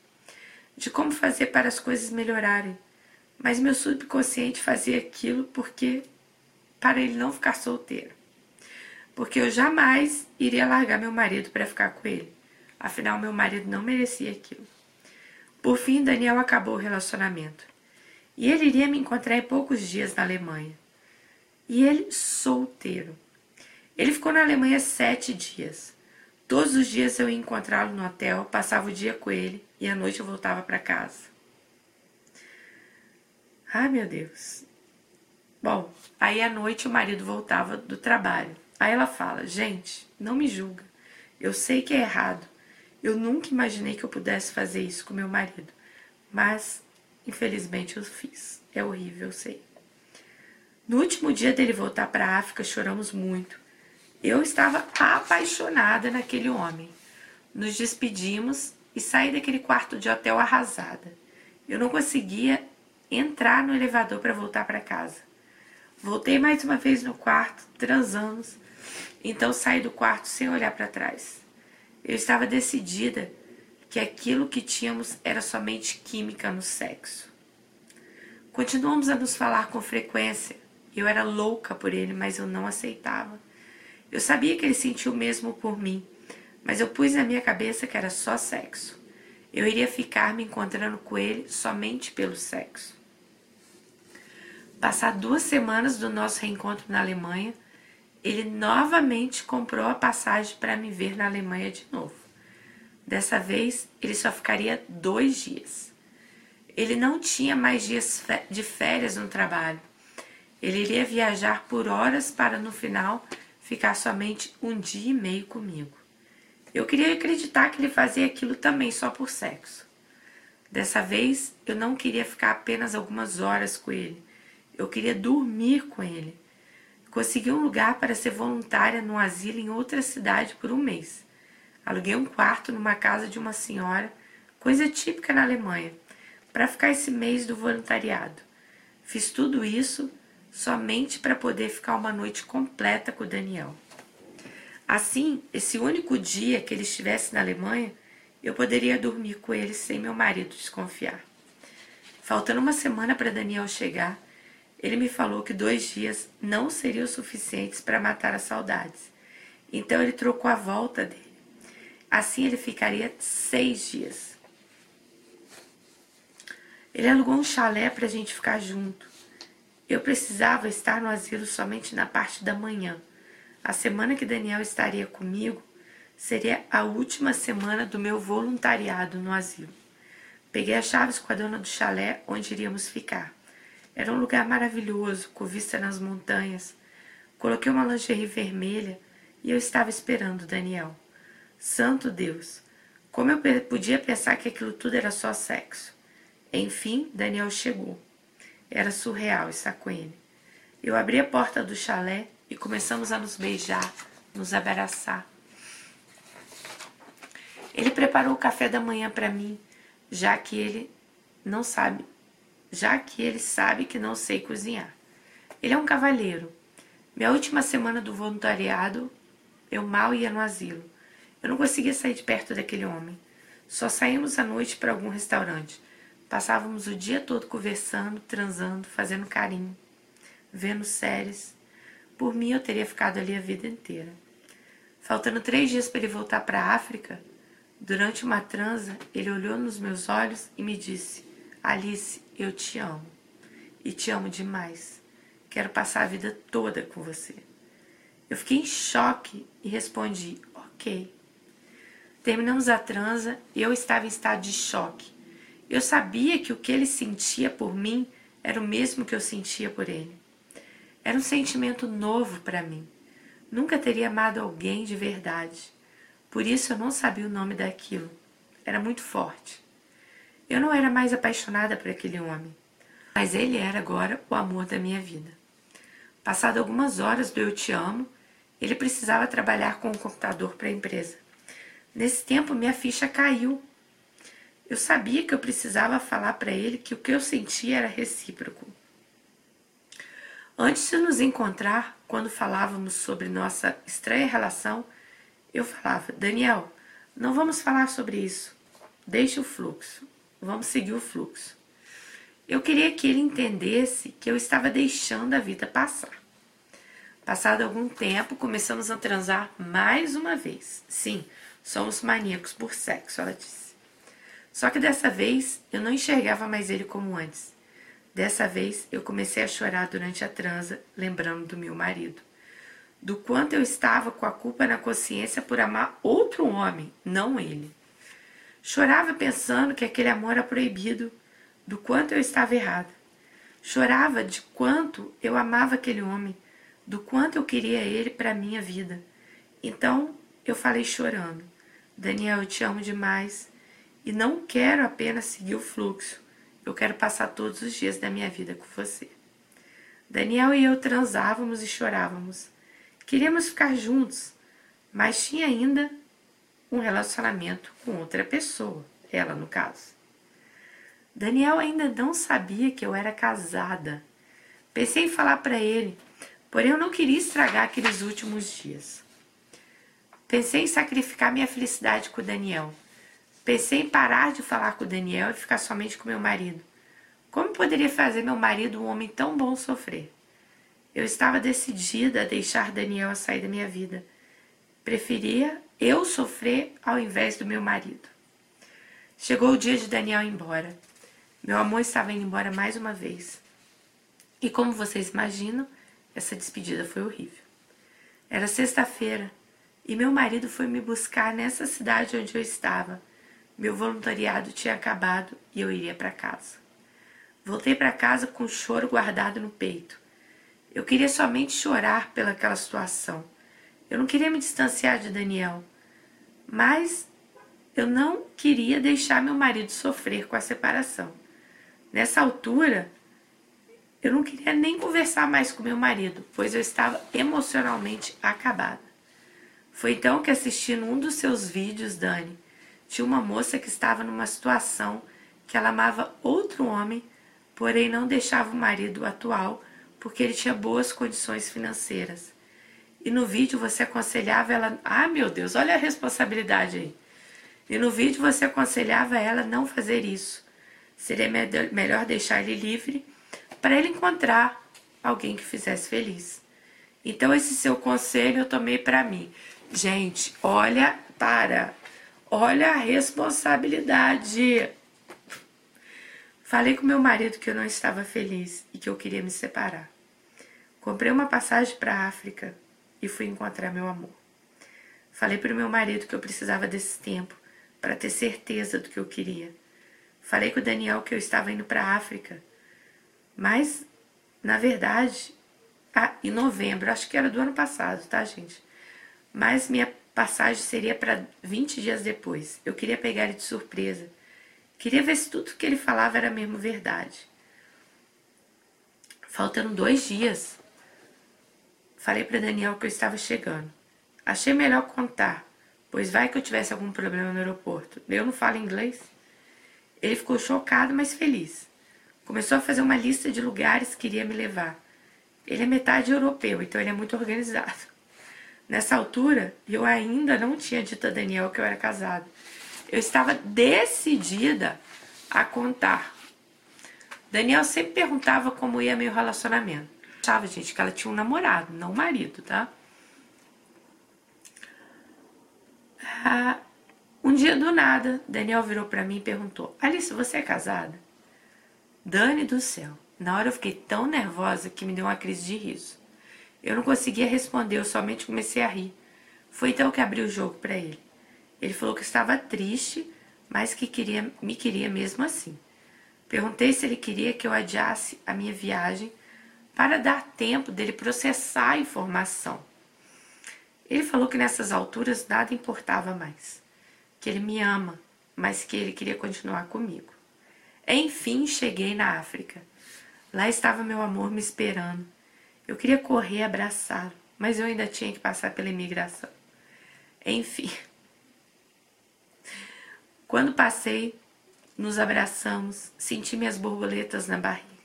de como fazer para as coisas melhorarem, mas meu subconsciente fazia aquilo porque para ele não ficar solteiro. Porque eu jamais iria largar meu marido para ficar com ele. Afinal, meu marido não merecia aquilo. Por fim, Daniel acabou o relacionamento. E ele iria me encontrar em poucos dias na Alemanha. E ele solteiro. Ele ficou na Alemanha sete dias. Todos os dias eu ia encontrá-lo no hotel, passava o dia com ele e à noite eu voltava para casa. Ai, meu Deus. Bom, aí à noite o marido voltava do trabalho. Aí ela fala: Gente, não me julga. Eu sei que é errado. Eu nunca imaginei que eu pudesse fazer isso com meu marido. Mas, infelizmente, eu fiz. É horrível, eu sei. No último dia dele voltar para a África, choramos muito. Eu estava apaixonada naquele homem. Nos despedimos e saí daquele quarto de hotel arrasada. Eu não conseguia entrar no elevador para voltar para casa. Voltei mais uma vez no quarto, transamos, então saí do quarto sem olhar para trás. Eu estava decidida que aquilo que tínhamos era somente química no sexo. Continuamos a nos falar com frequência. Eu era louca por ele, mas eu não aceitava. Eu sabia que ele sentiu o mesmo por mim, mas eu pus na minha cabeça que era só sexo. Eu iria ficar me encontrando com ele somente pelo sexo. Passar duas semanas do nosso reencontro na Alemanha, ele novamente comprou a passagem para me ver na Alemanha de novo. Dessa vez, ele só ficaria dois dias. Ele não tinha mais dias de férias no trabalho. Ele iria viajar por horas para no final ficar somente um dia e meio comigo. Eu queria acreditar que ele fazia aquilo também só por sexo. Dessa vez, eu não queria ficar apenas algumas horas com ele. Eu queria dormir com ele. Consegui um lugar para ser voluntária num asilo em outra cidade por um mês. Aluguei um quarto numa casa de uma senhora, coisa típica na Alemanha, para ficar esse mês do voluntariado. Fiz tudo isso somente para poder ficar uma noite completa com o Daniel. Assim, esse único dia que ele estivesse na Alemanha, eu poderia dormir com ele sem meu marido desconfiar. Faltando uma semana para Daniel chegar, ele me falou que dois dias não seriam suficientes para matar as saudades. Então ele trocou a volta dele. Assim ele ficaria seis dias. Ele alugou um chalé para a gente ficar junto. Eu precisava estar no asilo somente na parte da manhã a semana que Daniel estaria comigo seria a última semana do meu voluntariado no asilo. Peguei as chaves com a dona do chalé onde iríamos ficar. Era um lugar maravilhoso, com vista nas montanhas. Coloquei uma lingerie vermelha e eu estava esperando Daniel. Santo Deus! Como eu podia pensar que aquilo tudo era só sexo? Enfim, Daniel chegou. Era surreal estar com ele. Eu abri a porta do chalé e começamos a nos beijar, nos abraçar. Ele preparou o café da manhã para mim, já que ele não sabe, já que ele sabe que não sei cozinhar. Ele é um cavalheiro. Minha última semana do voluntariado, eu mal ia no asilo. Eu não conseguia sair de perto daquele homem. Só saímos à noite para algum restaurante. Passávamos o dia todo conversando, transando, fazendo carinho, vendo séries. Por mim, eu teria ficado ali a vida inteira. Faltando três dias para ele voltar para a África, durante uma transa, ele olhou nos meus olhos e me disse: Alice, eu te amo. E te amo demais. Quero passar a vida toda com você. Eu fiquei em choque e respondi: Ok. Terminamos a transa e eu estava em estado de choque. Eu sabia que o que ele sentia por mim era o mesmo que eu sentia por ele. Era um sentimento novo para mim. Nunca teria amado alguém de verdade. Por isso eu não sabia o nome daquilo. Era muito forte. Eu não era mais apaixonada por aquele homem, mas ele era agora o amor da minha vida. Passado algumas horas do Eu Te Amo, ele precisava trabalhar com o um computador para a empresa. Nesse tempo, minha ficha caiu. Eu sabia que eu precisava falar para ele que o que eu sentia era recíproco. Antes de nos encontrar, quando falávamos sobre nossa estranha relação, eu falava: Daniel, não vamos falar sobre isso. Deixe o fluxo. Vamos seguir o fluxo. Eu queria que ele entendesse que eu estava deixando a vida passar. Passado algum tempo, começamos a transar mais uma vez. Sim, somos maníacos por sexo, ela disse. Só que dessa vez eu não enxergava mais ele como antes. Dessa vez eu comecei a chorar durante a transa, lembrando do meu marido. Do quanto eu estava com a culpa na consciência por amar outro homem, não ele. Chorava pensando que aquele amor era proibido, do quanto eu estava errada. Chorava de quanto eu amava aquele homem, do quanto eu queria ele para minha vida. Então eu falei chorando: Daniel, eu te amo demais e não quero apenas seguir o fluxo. Eu quero passar todos os dias da minha vida com você. Daniel e eu transávamos e chorávamos. Queríamos ficar juntos, mas tinha ainda um relacionamento com outra pessoa, ela no caso. Daniel ainda não sabia que eu era casada. Pensei em falar para ele, porém eu não queria estragar aqueles últimos dias. Pensei em sacrificar minha felicidade com o Daniel. Pensei em parar de falar com o Daniel e ficar somente com meu marido. Como poderia fazer meu marido, um homem tão bom, sofrer? Eu estava decidida a deixar Daniel sair da minha vida. Preferia eu sofrer ao invés do meu marido. Chegou o dia de Daniel ir embora. Meu amor estava indo embora mais uma vez. E como vocês imaginam, essa despedida foi horrível. Era sexta-feira e meu marido foi me buscar nessa cidade onde eu estava meu voluntariado tinha acabado e eu iria para casa. Voltei para casa com o choro guardado no peito. Eu queria somente chorar pelaquela situação. Eu não queria me distanciar de Daniel, mas eu não queria deixar meu marido sofrer com a separação. Nessa altura, eu não queria nem conversar mais com meu marido, pois eu estava emocionalmente acabada. Foi então que assisti num dos seus vídeos, Dani, tinha uma moça que estava numa situação que ela amava outro homem, porém não deixava o marido atual porque ele tinha boas condições financeiras. E no vídeo você aconselhava ela, ah meu Deus, olha a responsabilidade aí. E no vídeo você aconselhava ela não fazer isso. Seria melhor deixar ele livre para ele encontrar alguém que fizesse feliz. Então esse seu conselho eu tomei para mim. Gente, olha para, olha a responsabilidade. Falei com meu marido que eu não estava feliz e que eu queria me separar. Comprei uma passagem para África e fui encontrar meu amor. Falei para o meu marido que eu precisava desse tempo para ter certeza do que eu queria. Falei com o Daniel que eu estava indo para a África, mas na verdade, ah, em novembro, acho que era do ano passado, tá, gente? Mas minha passagem seria para 20 dias depois. Eu queria pegar ele de surpresa. Queria ver se tudo que ele falava era mesmo verdade. Faltando dois dias, falei para Daniel que eu estava chegando. Achei melhor contar, pois vai que eu tivesse algum problema no aeroporto. Eu não falo inglês. Ele ficou chocado, mas feliz. Começou a fazer uma lista de lugares que iria me levar. Ele é metade europeu, então ele é muito organizado. Nessa altura, eu ainda não tinha dito a Daniel que eu era casada. Eu estava decidida a contar. Daniel sempre perguntava como ia meu relacionamento. Achava, gente, que ela tinha um namorado, não um marido, tá? Ah, um dia do nada, Daniel virou para mim e perguntou: Alice, você é casada? Dani do céu. Na hora eu fiquei tão nervosa que me deu uma crise de riso. Eu não conseguia responder, eu somente comecei a rir. Foi então que abri o jogo para ele. Ele falou que estava triste, mas que queria, me queria mesmo assim. Perguntei se ele queria que eu adiasse a minha viagem para dar tempo dele processar a informação. Ele falou que nessas alturas nada importava mais, que ele me ama, mas que ele queria continuar comigo. Enfim, cheguei na África. Lá estava meu amor me esperando. Eu queria correr abraçá-lo, mas eu ainda tinha que passar pela imigração. Enfim. Quando passei, nos abraçamos, senti minhas borboletas na barriga.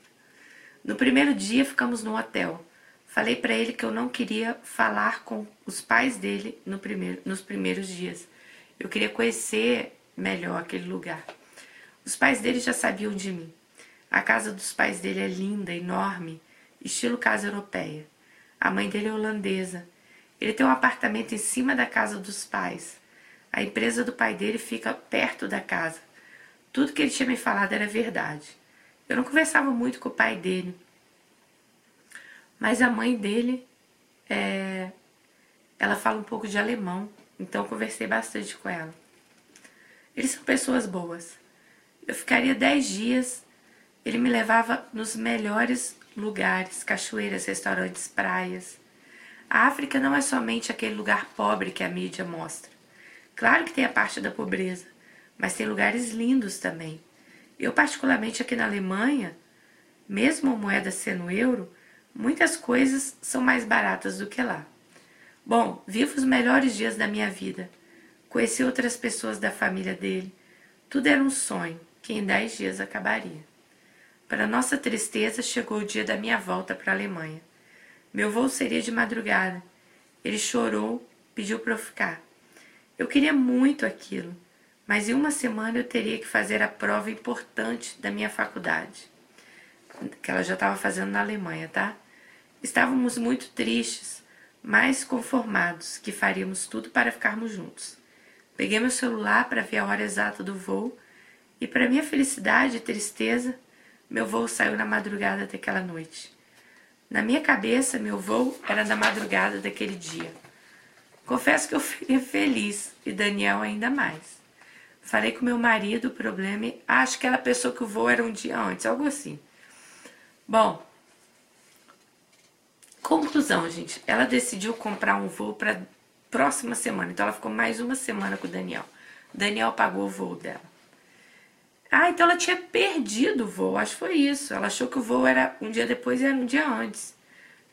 No primeiro dia ficamos no hotel. Falei para ele que eu não queria falar com os pais dele no primeiro, nos primeiros dias. Eu queria conhecer melhor aquele lugar. Os pais dele já sabiam de mim. A casa dos pais dele é linda, enorme, estilo casa europeia. A mãe dele é holandesa. Ele tem um apartamento em cima da casa dos pais. A empresa do pai dele fica perto da casa. Tudo que ele tinha me falado era verdade. Eu não conversava muito com o pai dele. Mas a mãe dele, é... ela fala um pouco de alemão, então conversei bastante com ela. Eles são pessoas boas. Eu ficaria dez dias. Ele me levava nos melhores lugares, cachoeiras, restaurantes, praias. A África não é somente aquele lugar pobre que a mídia mostra. Claro que tem a parte da pobreza, mas tem lugares lindos também. Eu, particularmente aqui na Alemanha, mesmo a moeda sendo euro, muitas coisas são mais baratas do que lá. Bom, vivo os melhores dias da minha vida. Conheci outras pessoas da família dele. Tudo era um sonho que em dez dias acabaria. Para nossa tristeza, chegou o dia da minha volta para a Alemanha. Meu voo seria de madrugada. Ele chorou, pediu para eu ficar. Eu queria muito aquilo, mas em uma semana eu teria que fazer a prova importante da minha faculdade, que ela já estava fazendo na Alemanha, tá? Estávamos muito tristes, mas conformados que faríamos tudo para ficarmos juntos. Peguei meu celular para ver a hora exata do voo e para minha felicidade e tristeza, meu voo saiu na madrugada daquela noite. Na minha cabeça, meu voo era na madrugada daquele dia. Confesso que eu fiquei feliz e Daniel ainda mais. Falei com meu marido o problema acho que ela pensou que o voo era um dia antes, algo assim. Bom, Conclusão, gente. Ela decidiu comprar um voo para próxima semana. Então ela ficou mais uma semana com o Daniel. Daniel pagou o voo dela. Ah, então ela tinha perdido o voo. Acho que foi isso. Ela achou que o voo era um dia depois e era um dia antes.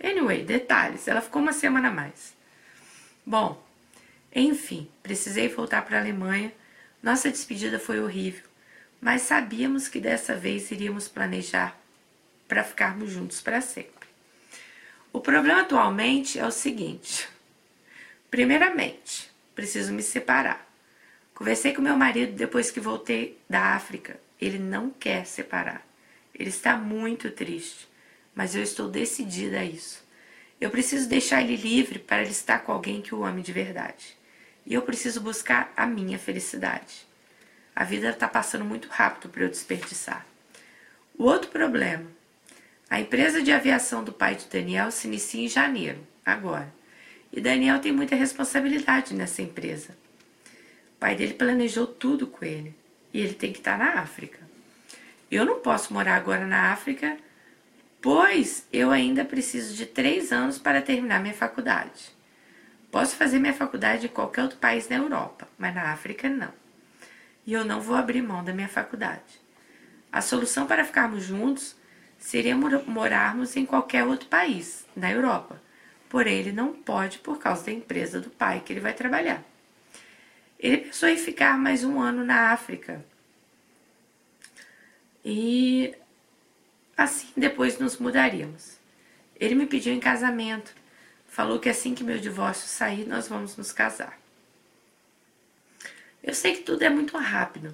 Anyway, detalhes. Ela ficou uma semana a mais. Bom, enfim, precisei voltar para a Alemanha. Nossa despedida foi horrível, mas sabíamos que dessa vez iríamos planejar para ficarmos juntos para sempre. O problema atualmente é o seguinte: primeiramente, preciso me separar. Conversei com meu marido depois que voltei da África. Ele não quer separar. Ele está muito triste, mas eu estou decidida a isso. Eu preciso deixar ele livre para ele estar com alguém que o ame de verdade. E eu preciso buscar a minha felicidade. A vida está passando muito rápido para eu desperdiçar. O outro problema a empresa de aviação do pai de Daniel se inicia em janeiro, agora. E Daniel tem muita responsabilidade nessa empresa. O pai dele planejou tudo com ele e ele tem que estar na África. Eu não posso morar agora na África, pois eu ainda preciso de três anos para terminar minha faculdade. Posso fazer minha faculdade em qualquer outro país na Europa, mas na África não. E eu não vou abrir mão da minha faculdade. A solução para ficarmos juntos seria morarmos em qualquer outro país, na Europa. Porém, ele não pode por causa da empresa do pai que ele vai trabalhar. Ele pensou em ficar mais um ano na África. E assim depois nos mudaríamos. Ele me pediu em casamento. Falou que assim que meu divórcio sair, nós vamos nos casar. Eu sei que tudo é muito rápido,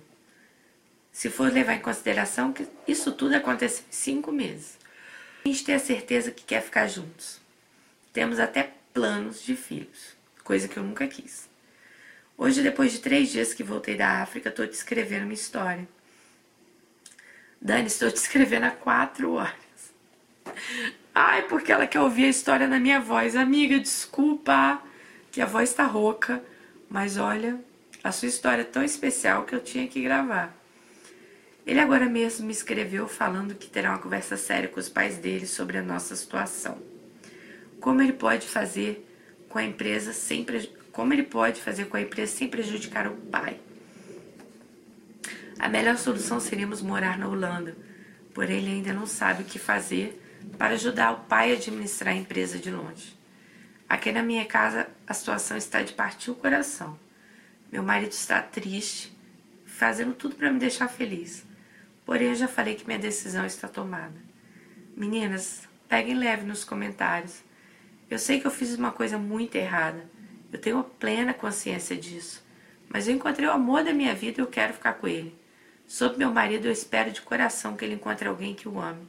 se for levar em consideração que isso tudo aconteceu em cinco meses. A gente tem a certeza que quer ficar juntos. Temos até planos de filhos, coisa que eu nunca quis. Hoje, depois de três dias que voltei da África, estou te escrevendo uma história. Dani, estou te escrevendo há quatro horas. Ai, porque ela quer ouvir a história na minha voz. Amiga, desculpa que a voz está rouca, mas olha, a sua história é tão especial que eu tinha que gravar. Ele agora mesmo me escreveu falando que terá uma conversa séria com os pais dele sobre a nossa situação. Como ele pode fazer com a empresa sem como ele pode fazer com a empresa sem prejudicar o pai? A melhor solução seríamos morar na Holanda, porém ele ainda não sabe o que fazer para ajudar o pai a administrar a empresa de longe. Aqui na minha casa a situação está de partir o coração. Meu marido está triste, fazendo tudo para me deixar feliz. Porém, eu já falei que minha decisão está tomada. Meninas, peguem leve nos comentários. Eu sei que eu fiz uma coisa muito errada. Eu tenho plena consciência disso. Mas eu encontrei o amor da minha vida e eu quero ficar com ele. Sobre meu marido, eu espero de coração que ele encontre alguém que o ame.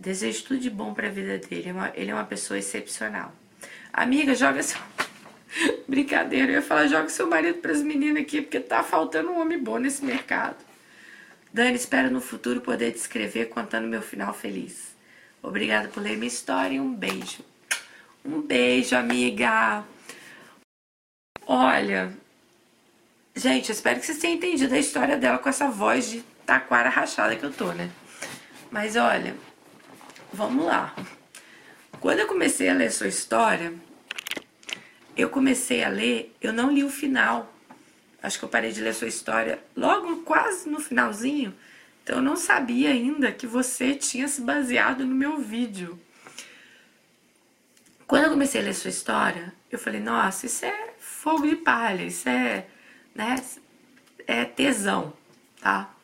Desejo tudo de bom para a vida dele. É ele é uma pessoa excepcional. Amiga, joga seu. Brincadeira, eu ia falar, joga seu marido para as meninas aqui, porque tá faltando um homem bom nesse mercado. Dani, espero no futuro poder descrever contando meu final feliz. Obrigada por ler minha história e um beijo. Um beijo, amiga. Olha, gente, espero que vocês tenham entendido a história dela com essa voz de taquara rachada que eu tô, né? Mas olha, vamos lá. Quando eu comecei a ler sua história, eu comecei a ler, eu não li o final acho que eu parei de ler sua história logo quase no finalzinho. Então eu não sabia ainda que você tinha se baseado no meu vídeo. Quando eu comecei a ler sua história, eu falei, nossa, isso é fogo de palha, isso é, né, é tesão, tá?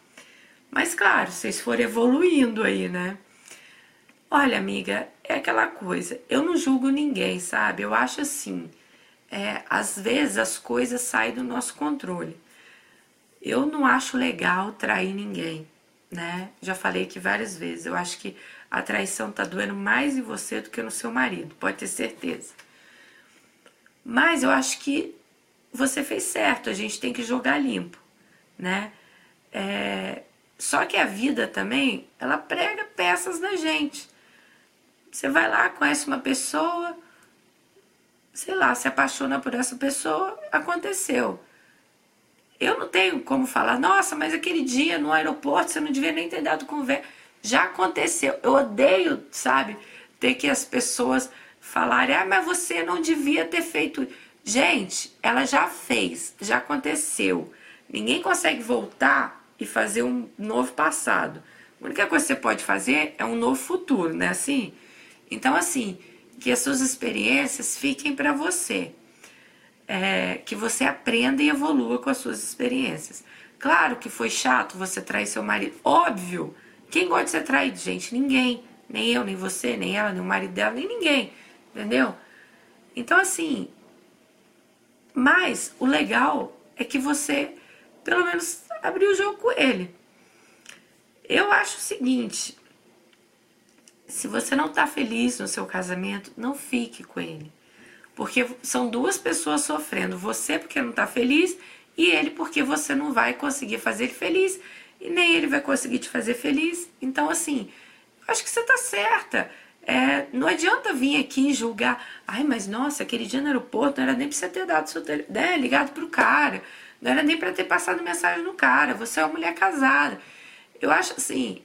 Mas claro, vocês foram evoluindo aí, né? Olha, amiga, é aquela coisa, eu não julgo ninguém, sabe? Eu acho assim, é, às vezes as coisas saem do nosso controle. Eu não acho legal trair ninguém, né? Já falei aqui várias vezes. Eu acho que a traição tá doendo mais em você do que no seu marido, pode ter certeza. Mas eu acho que você fez certo, a gente tem que jogar limpo, né? É, só que a vida também, ela prega peças na gente. Você vai lá, conhece uma pessoa, sei lá, se apaixona por essa pessoa, aconteceu. Eu não tenho como falar, nossa, mas aquele dia no aeroporto você não devia nem ter dado conversa. Já aconteceu. Eu odeio, sabe, ter que as pessoas falarem, ah, mas você não devia ter feito. Gente, ela já fez, já aconteceu. Ninguém consegue voltar e fazer um novo passado. A única coisa que você pode fazer é um novo futuro, né? Assim? Então, assim, que as suas experiências fiquem para você. É, que você aprenda e evolua com as suas experiências. Claro que foi chato você trair seu marido. Óbvio. Quem gosta de ser traído, gente? Ninguém. Nem eu, nem você, nem ela, nem o marido dela, nem ninguém. Entendeu? Então, assim. Mas o legal é que você, pelo menos, abriu o jogo com ele. Eu acho o seguinte: se você não está feliz no seu casamento, não fique com ele. Porque são duas pessoas sofrendo. Você porque não está feliz e ele porque você não vai conseguir fazer ele feliz e nem ele vai conseguir te fazer feliz. Então, assim, acho que você está certa. É, não adianta vir aqui julgar. Ai, mas nossa, aquele dia no aeroporto não era nem para você ter dado seu telefone, né, ligado pro cara. Não era nem para ter passado mensagem no cara. Você é uma mulher casada. Eu acho assim,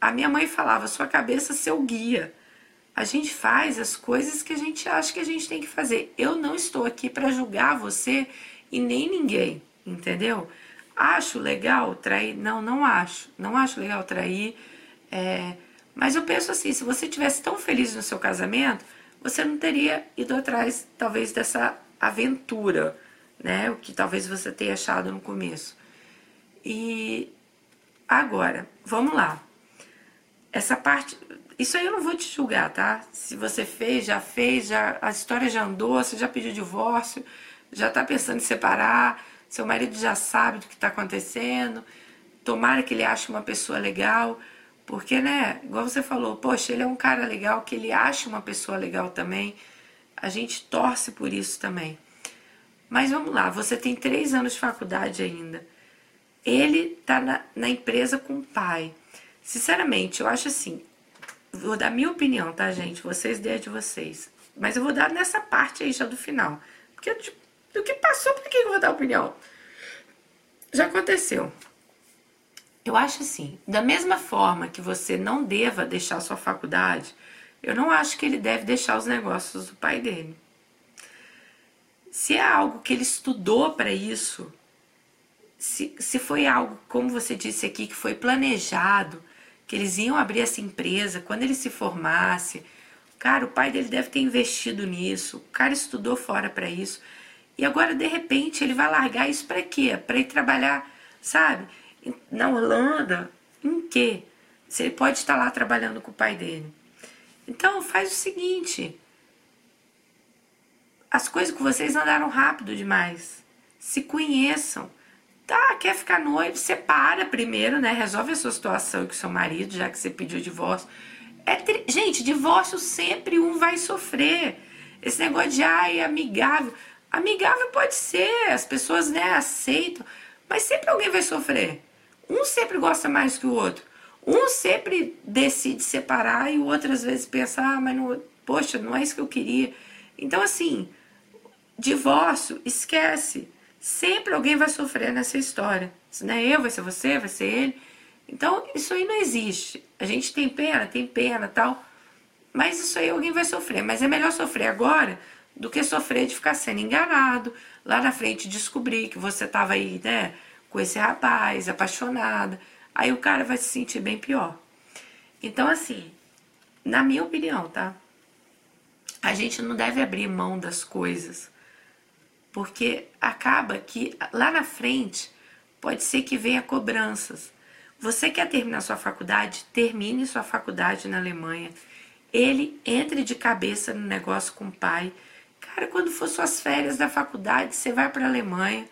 a minha mãe falava, sua cabeça seu guia. A gente faz as coisas que a gente acha que a gente tem que fazer. Eu não estou aqui para julgar você e nem ninguém, entendeu? Acho legal trair? Não, não acho. Não acho legal trair. É... Mas eu penso assim, se você tivesse tão feliz no seu casamento, você não teria ido atrás, talvez, dessa aventura, né? O que talvez você tenha achado no começo. E agora, vamos lá. Essa parte, isso aí eu não vou te julgar, tá? Se você fez, já fez, já a história já andou, você já pediu divórcio, já está pensando em separar, seu marido já sabe do que está acontecendo, tomara que ele ache uma pessoa legal, porque, né, igual você falou, poxa, ele é um cara legal, que ele ache uma pessoa legal também, a gente torce por isso também. Mas vamos lá, você tem três anos de faculdade ainda. Ele está na, na empresa com o pai. Sinceramente, eu acho assim, vou dar minha opinião, tá, gente? Vocês dêem de vocês. Mas eu vou dar nessa parte aí já do final. Porque tipo, do que passou, por que eu vou dar opinião? Já aconteceu. Eu acho assim, da mesma forma que você não deva deixar sua faculdade, eu não acho que ele deve deixar os negócios do pai dele. Se é algo que ele estudou para isso, se, se foi algo, como você disse aqui, que foi planejado, que eles iam abrir essa empresa quando ele se formasse, cara, o pai dele deve ter investido nisso, o cara estudou fora para isso. E agora, de repente, ele vai largar isso para quê? Para ir trabalhar, sabe? Na Holanda, em quê? Se ele pode estar lá trabalhando com o pai dele. Então, faz o seguinte: as coisas com vocês andaram rápido demais. Se conheçam. Tá, quer ficar noivo? Separa primeiro, né? Resolve a sua situação com seu marido, já que você pediu divórcio. É tri... Gente, divórcio sempre um vai sofrer. Esse negócio de ai, amigável. Amigável pode ser, as pessoas né, aceitam, mas sempre alguém vai sofrer. Um sempre gosta mais que o outro. Um sempre decide separar e o outro às vezes pensa, ah, mas não, poxa, não é isso que eu queria. Então, assim, divórcio, esquece. Sempre alguém vai sofrer nessa história. Se não é eu, vai ser você, vai ser ele. Então, isso aí não existe. A gente tem pena, tem pena tal. Mas isso aí alguém vai sofrer. Mas é melhor sofrer agora do que sofrer de ficar sendo enganado, lá na frente descobrir que você estava aí, né, com esse rapaz, apaixonada. Aí o cara vai se sentir bem pior. Então, assim, na minha opinião, tá? A gente não deve abrir mão das coisas, porque acaba que lá na frente pode ser que venha cobranças. Você quer terminar sua faculdade? Termine sua faculdade na Alemanha. Ele entre de cabeça no negócio com o pai Cara, quando for suas férias da faculdade, você vai para a Alemanha,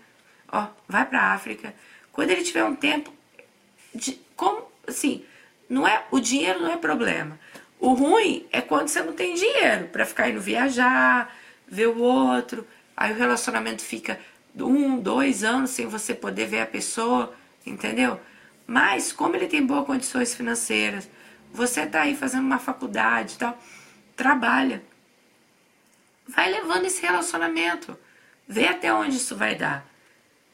ó, vai para a África. Quando ele tiver um tempo, de, como, assim, não é, o dinheiro não é problema. O ruim é quando você não tem dinheiro para ficar indo viajar, ver o outro, aí o relacionamento fica um, dois anos sem você poder ver a pessoa, entendeu? Mas como ele tem boas condições financeiras, você tá aí fazendo uma faculdade e tal, trabalha vai levando esse relacionamento. Vê até onde isso vai dar.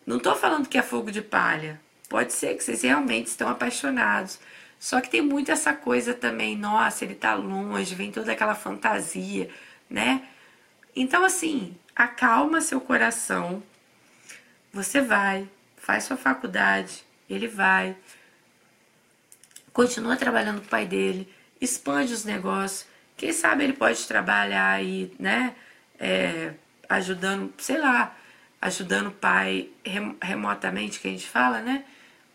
Não estou falando que é fogo de palha. Pode ser que vocês realmente estão apaixonados. Só que tem muito essa coisa também, nossa, ele está longe, vem toda aquela fantasia né? Então, assim, acalma seu coração. Você vai, faz sua faculdade, ele vai, continua trabalhando com o pai dele, expande os negócios. Quem sabe ele pode trabalhar aí, né? É, ajudando, sei lá, ajudando o pai remotamente, que a gente fala, né?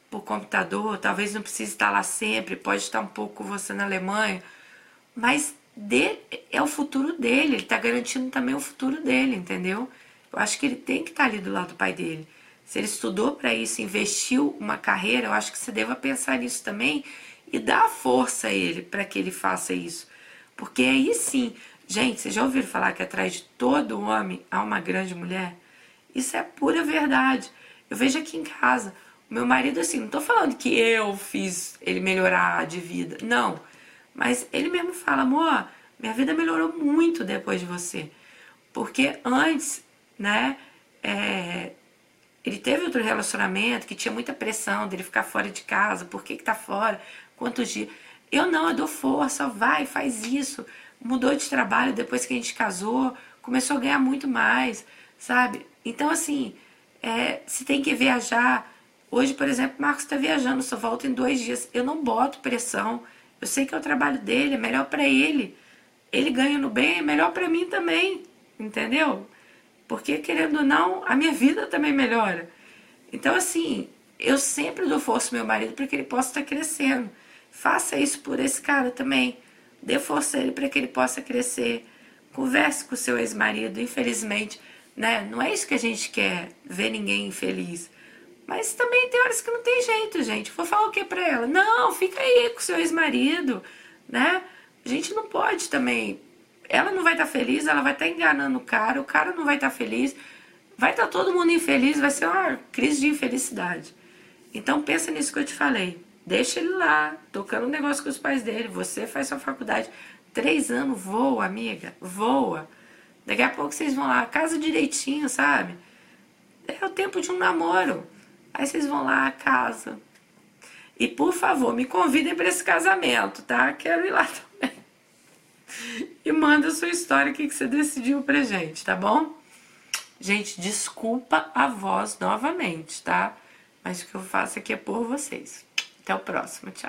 Por computador, talvez não precise estar lá sempre, pode estar um pouco com você na Alemanha, mas de, é o futuro dele, ele está garantindo também o futuro dele, entendeu? Eu acho que ele tem que estar ali do lado do pai dele. Se ele estudou para isso, investiu uma carreira, eu acho que você deva pensar nisso também e dar força a ele para que ele faça isso. Porque aí sim, gente, vocês já ouviram falar que atrás de todo homem há uma grande mulher? Isso é pura verdade. Eu vejo aqui em casa, meu marido assim, não estou falando que eu fiz ele melhorar de vida, não. Mas ele mesmo fala, amor, minha vida melhorou muito depois de você. Porque antes, né, é, ele teve outro relacionamento que tinha muita pressão dele ficar fora de casa, por que, que tá fora, quantos dias. Eu não, eu dou força, vai, faz isso. Mudou de trabalho depois que a gente casou, começou a ganhar muito mais, sabe? Então, assim, é, se tem que viajar. Hoje, por exemplo, Marcos está viajando, só volta em dois dias. Eu não boto pressão. Eu sei que é o trabalho dele, é melhor para ele. Ele ganha no bem, é melhor para mim também, entendeu? Porque querendo ou não, a minha vida também melhora. Então assim, eu sempre dou força ao meu marido para que ele possa estar crescendo. Faça isso por esse cara também. Dê força a ele para que ele possa crescer. Converse com o seu ex-marido, infelizmente, né? Não é isso que a gente quer, ver ninguém infeliz. Mas também tem horas que não tem jeito, gente. Vou falar o que para ela? Não, fica aí com seu ex-marido, né? A gente não pode também. Ela não vai estar tá feliz, ela vai estar tá enganando o cara, o cara não vai estar tá feliz, vai estar tá todo mundo infeliz, vai ser uma crise de infelicidade. Então pensa nisso que eu te falei. Deixa ele lá, tocando um negócio com os pais dele. Você faz sua faculdade. Três anos, voa, amiga, voa. Daqui a pouco vocês vão lá, casa direitinho, sabe? É o tempo de um namoro. Aí vocês vão lá, casa. E por favor, me convidem para esse casamento, tá? Quero ir lá também. E manda a sua história, o que, que você decidiu pra gente, tá bom? Gente, desculpa a voz novamente, tá? Mas o que eu faço aqui é por vocês. Até o próximo, tchau.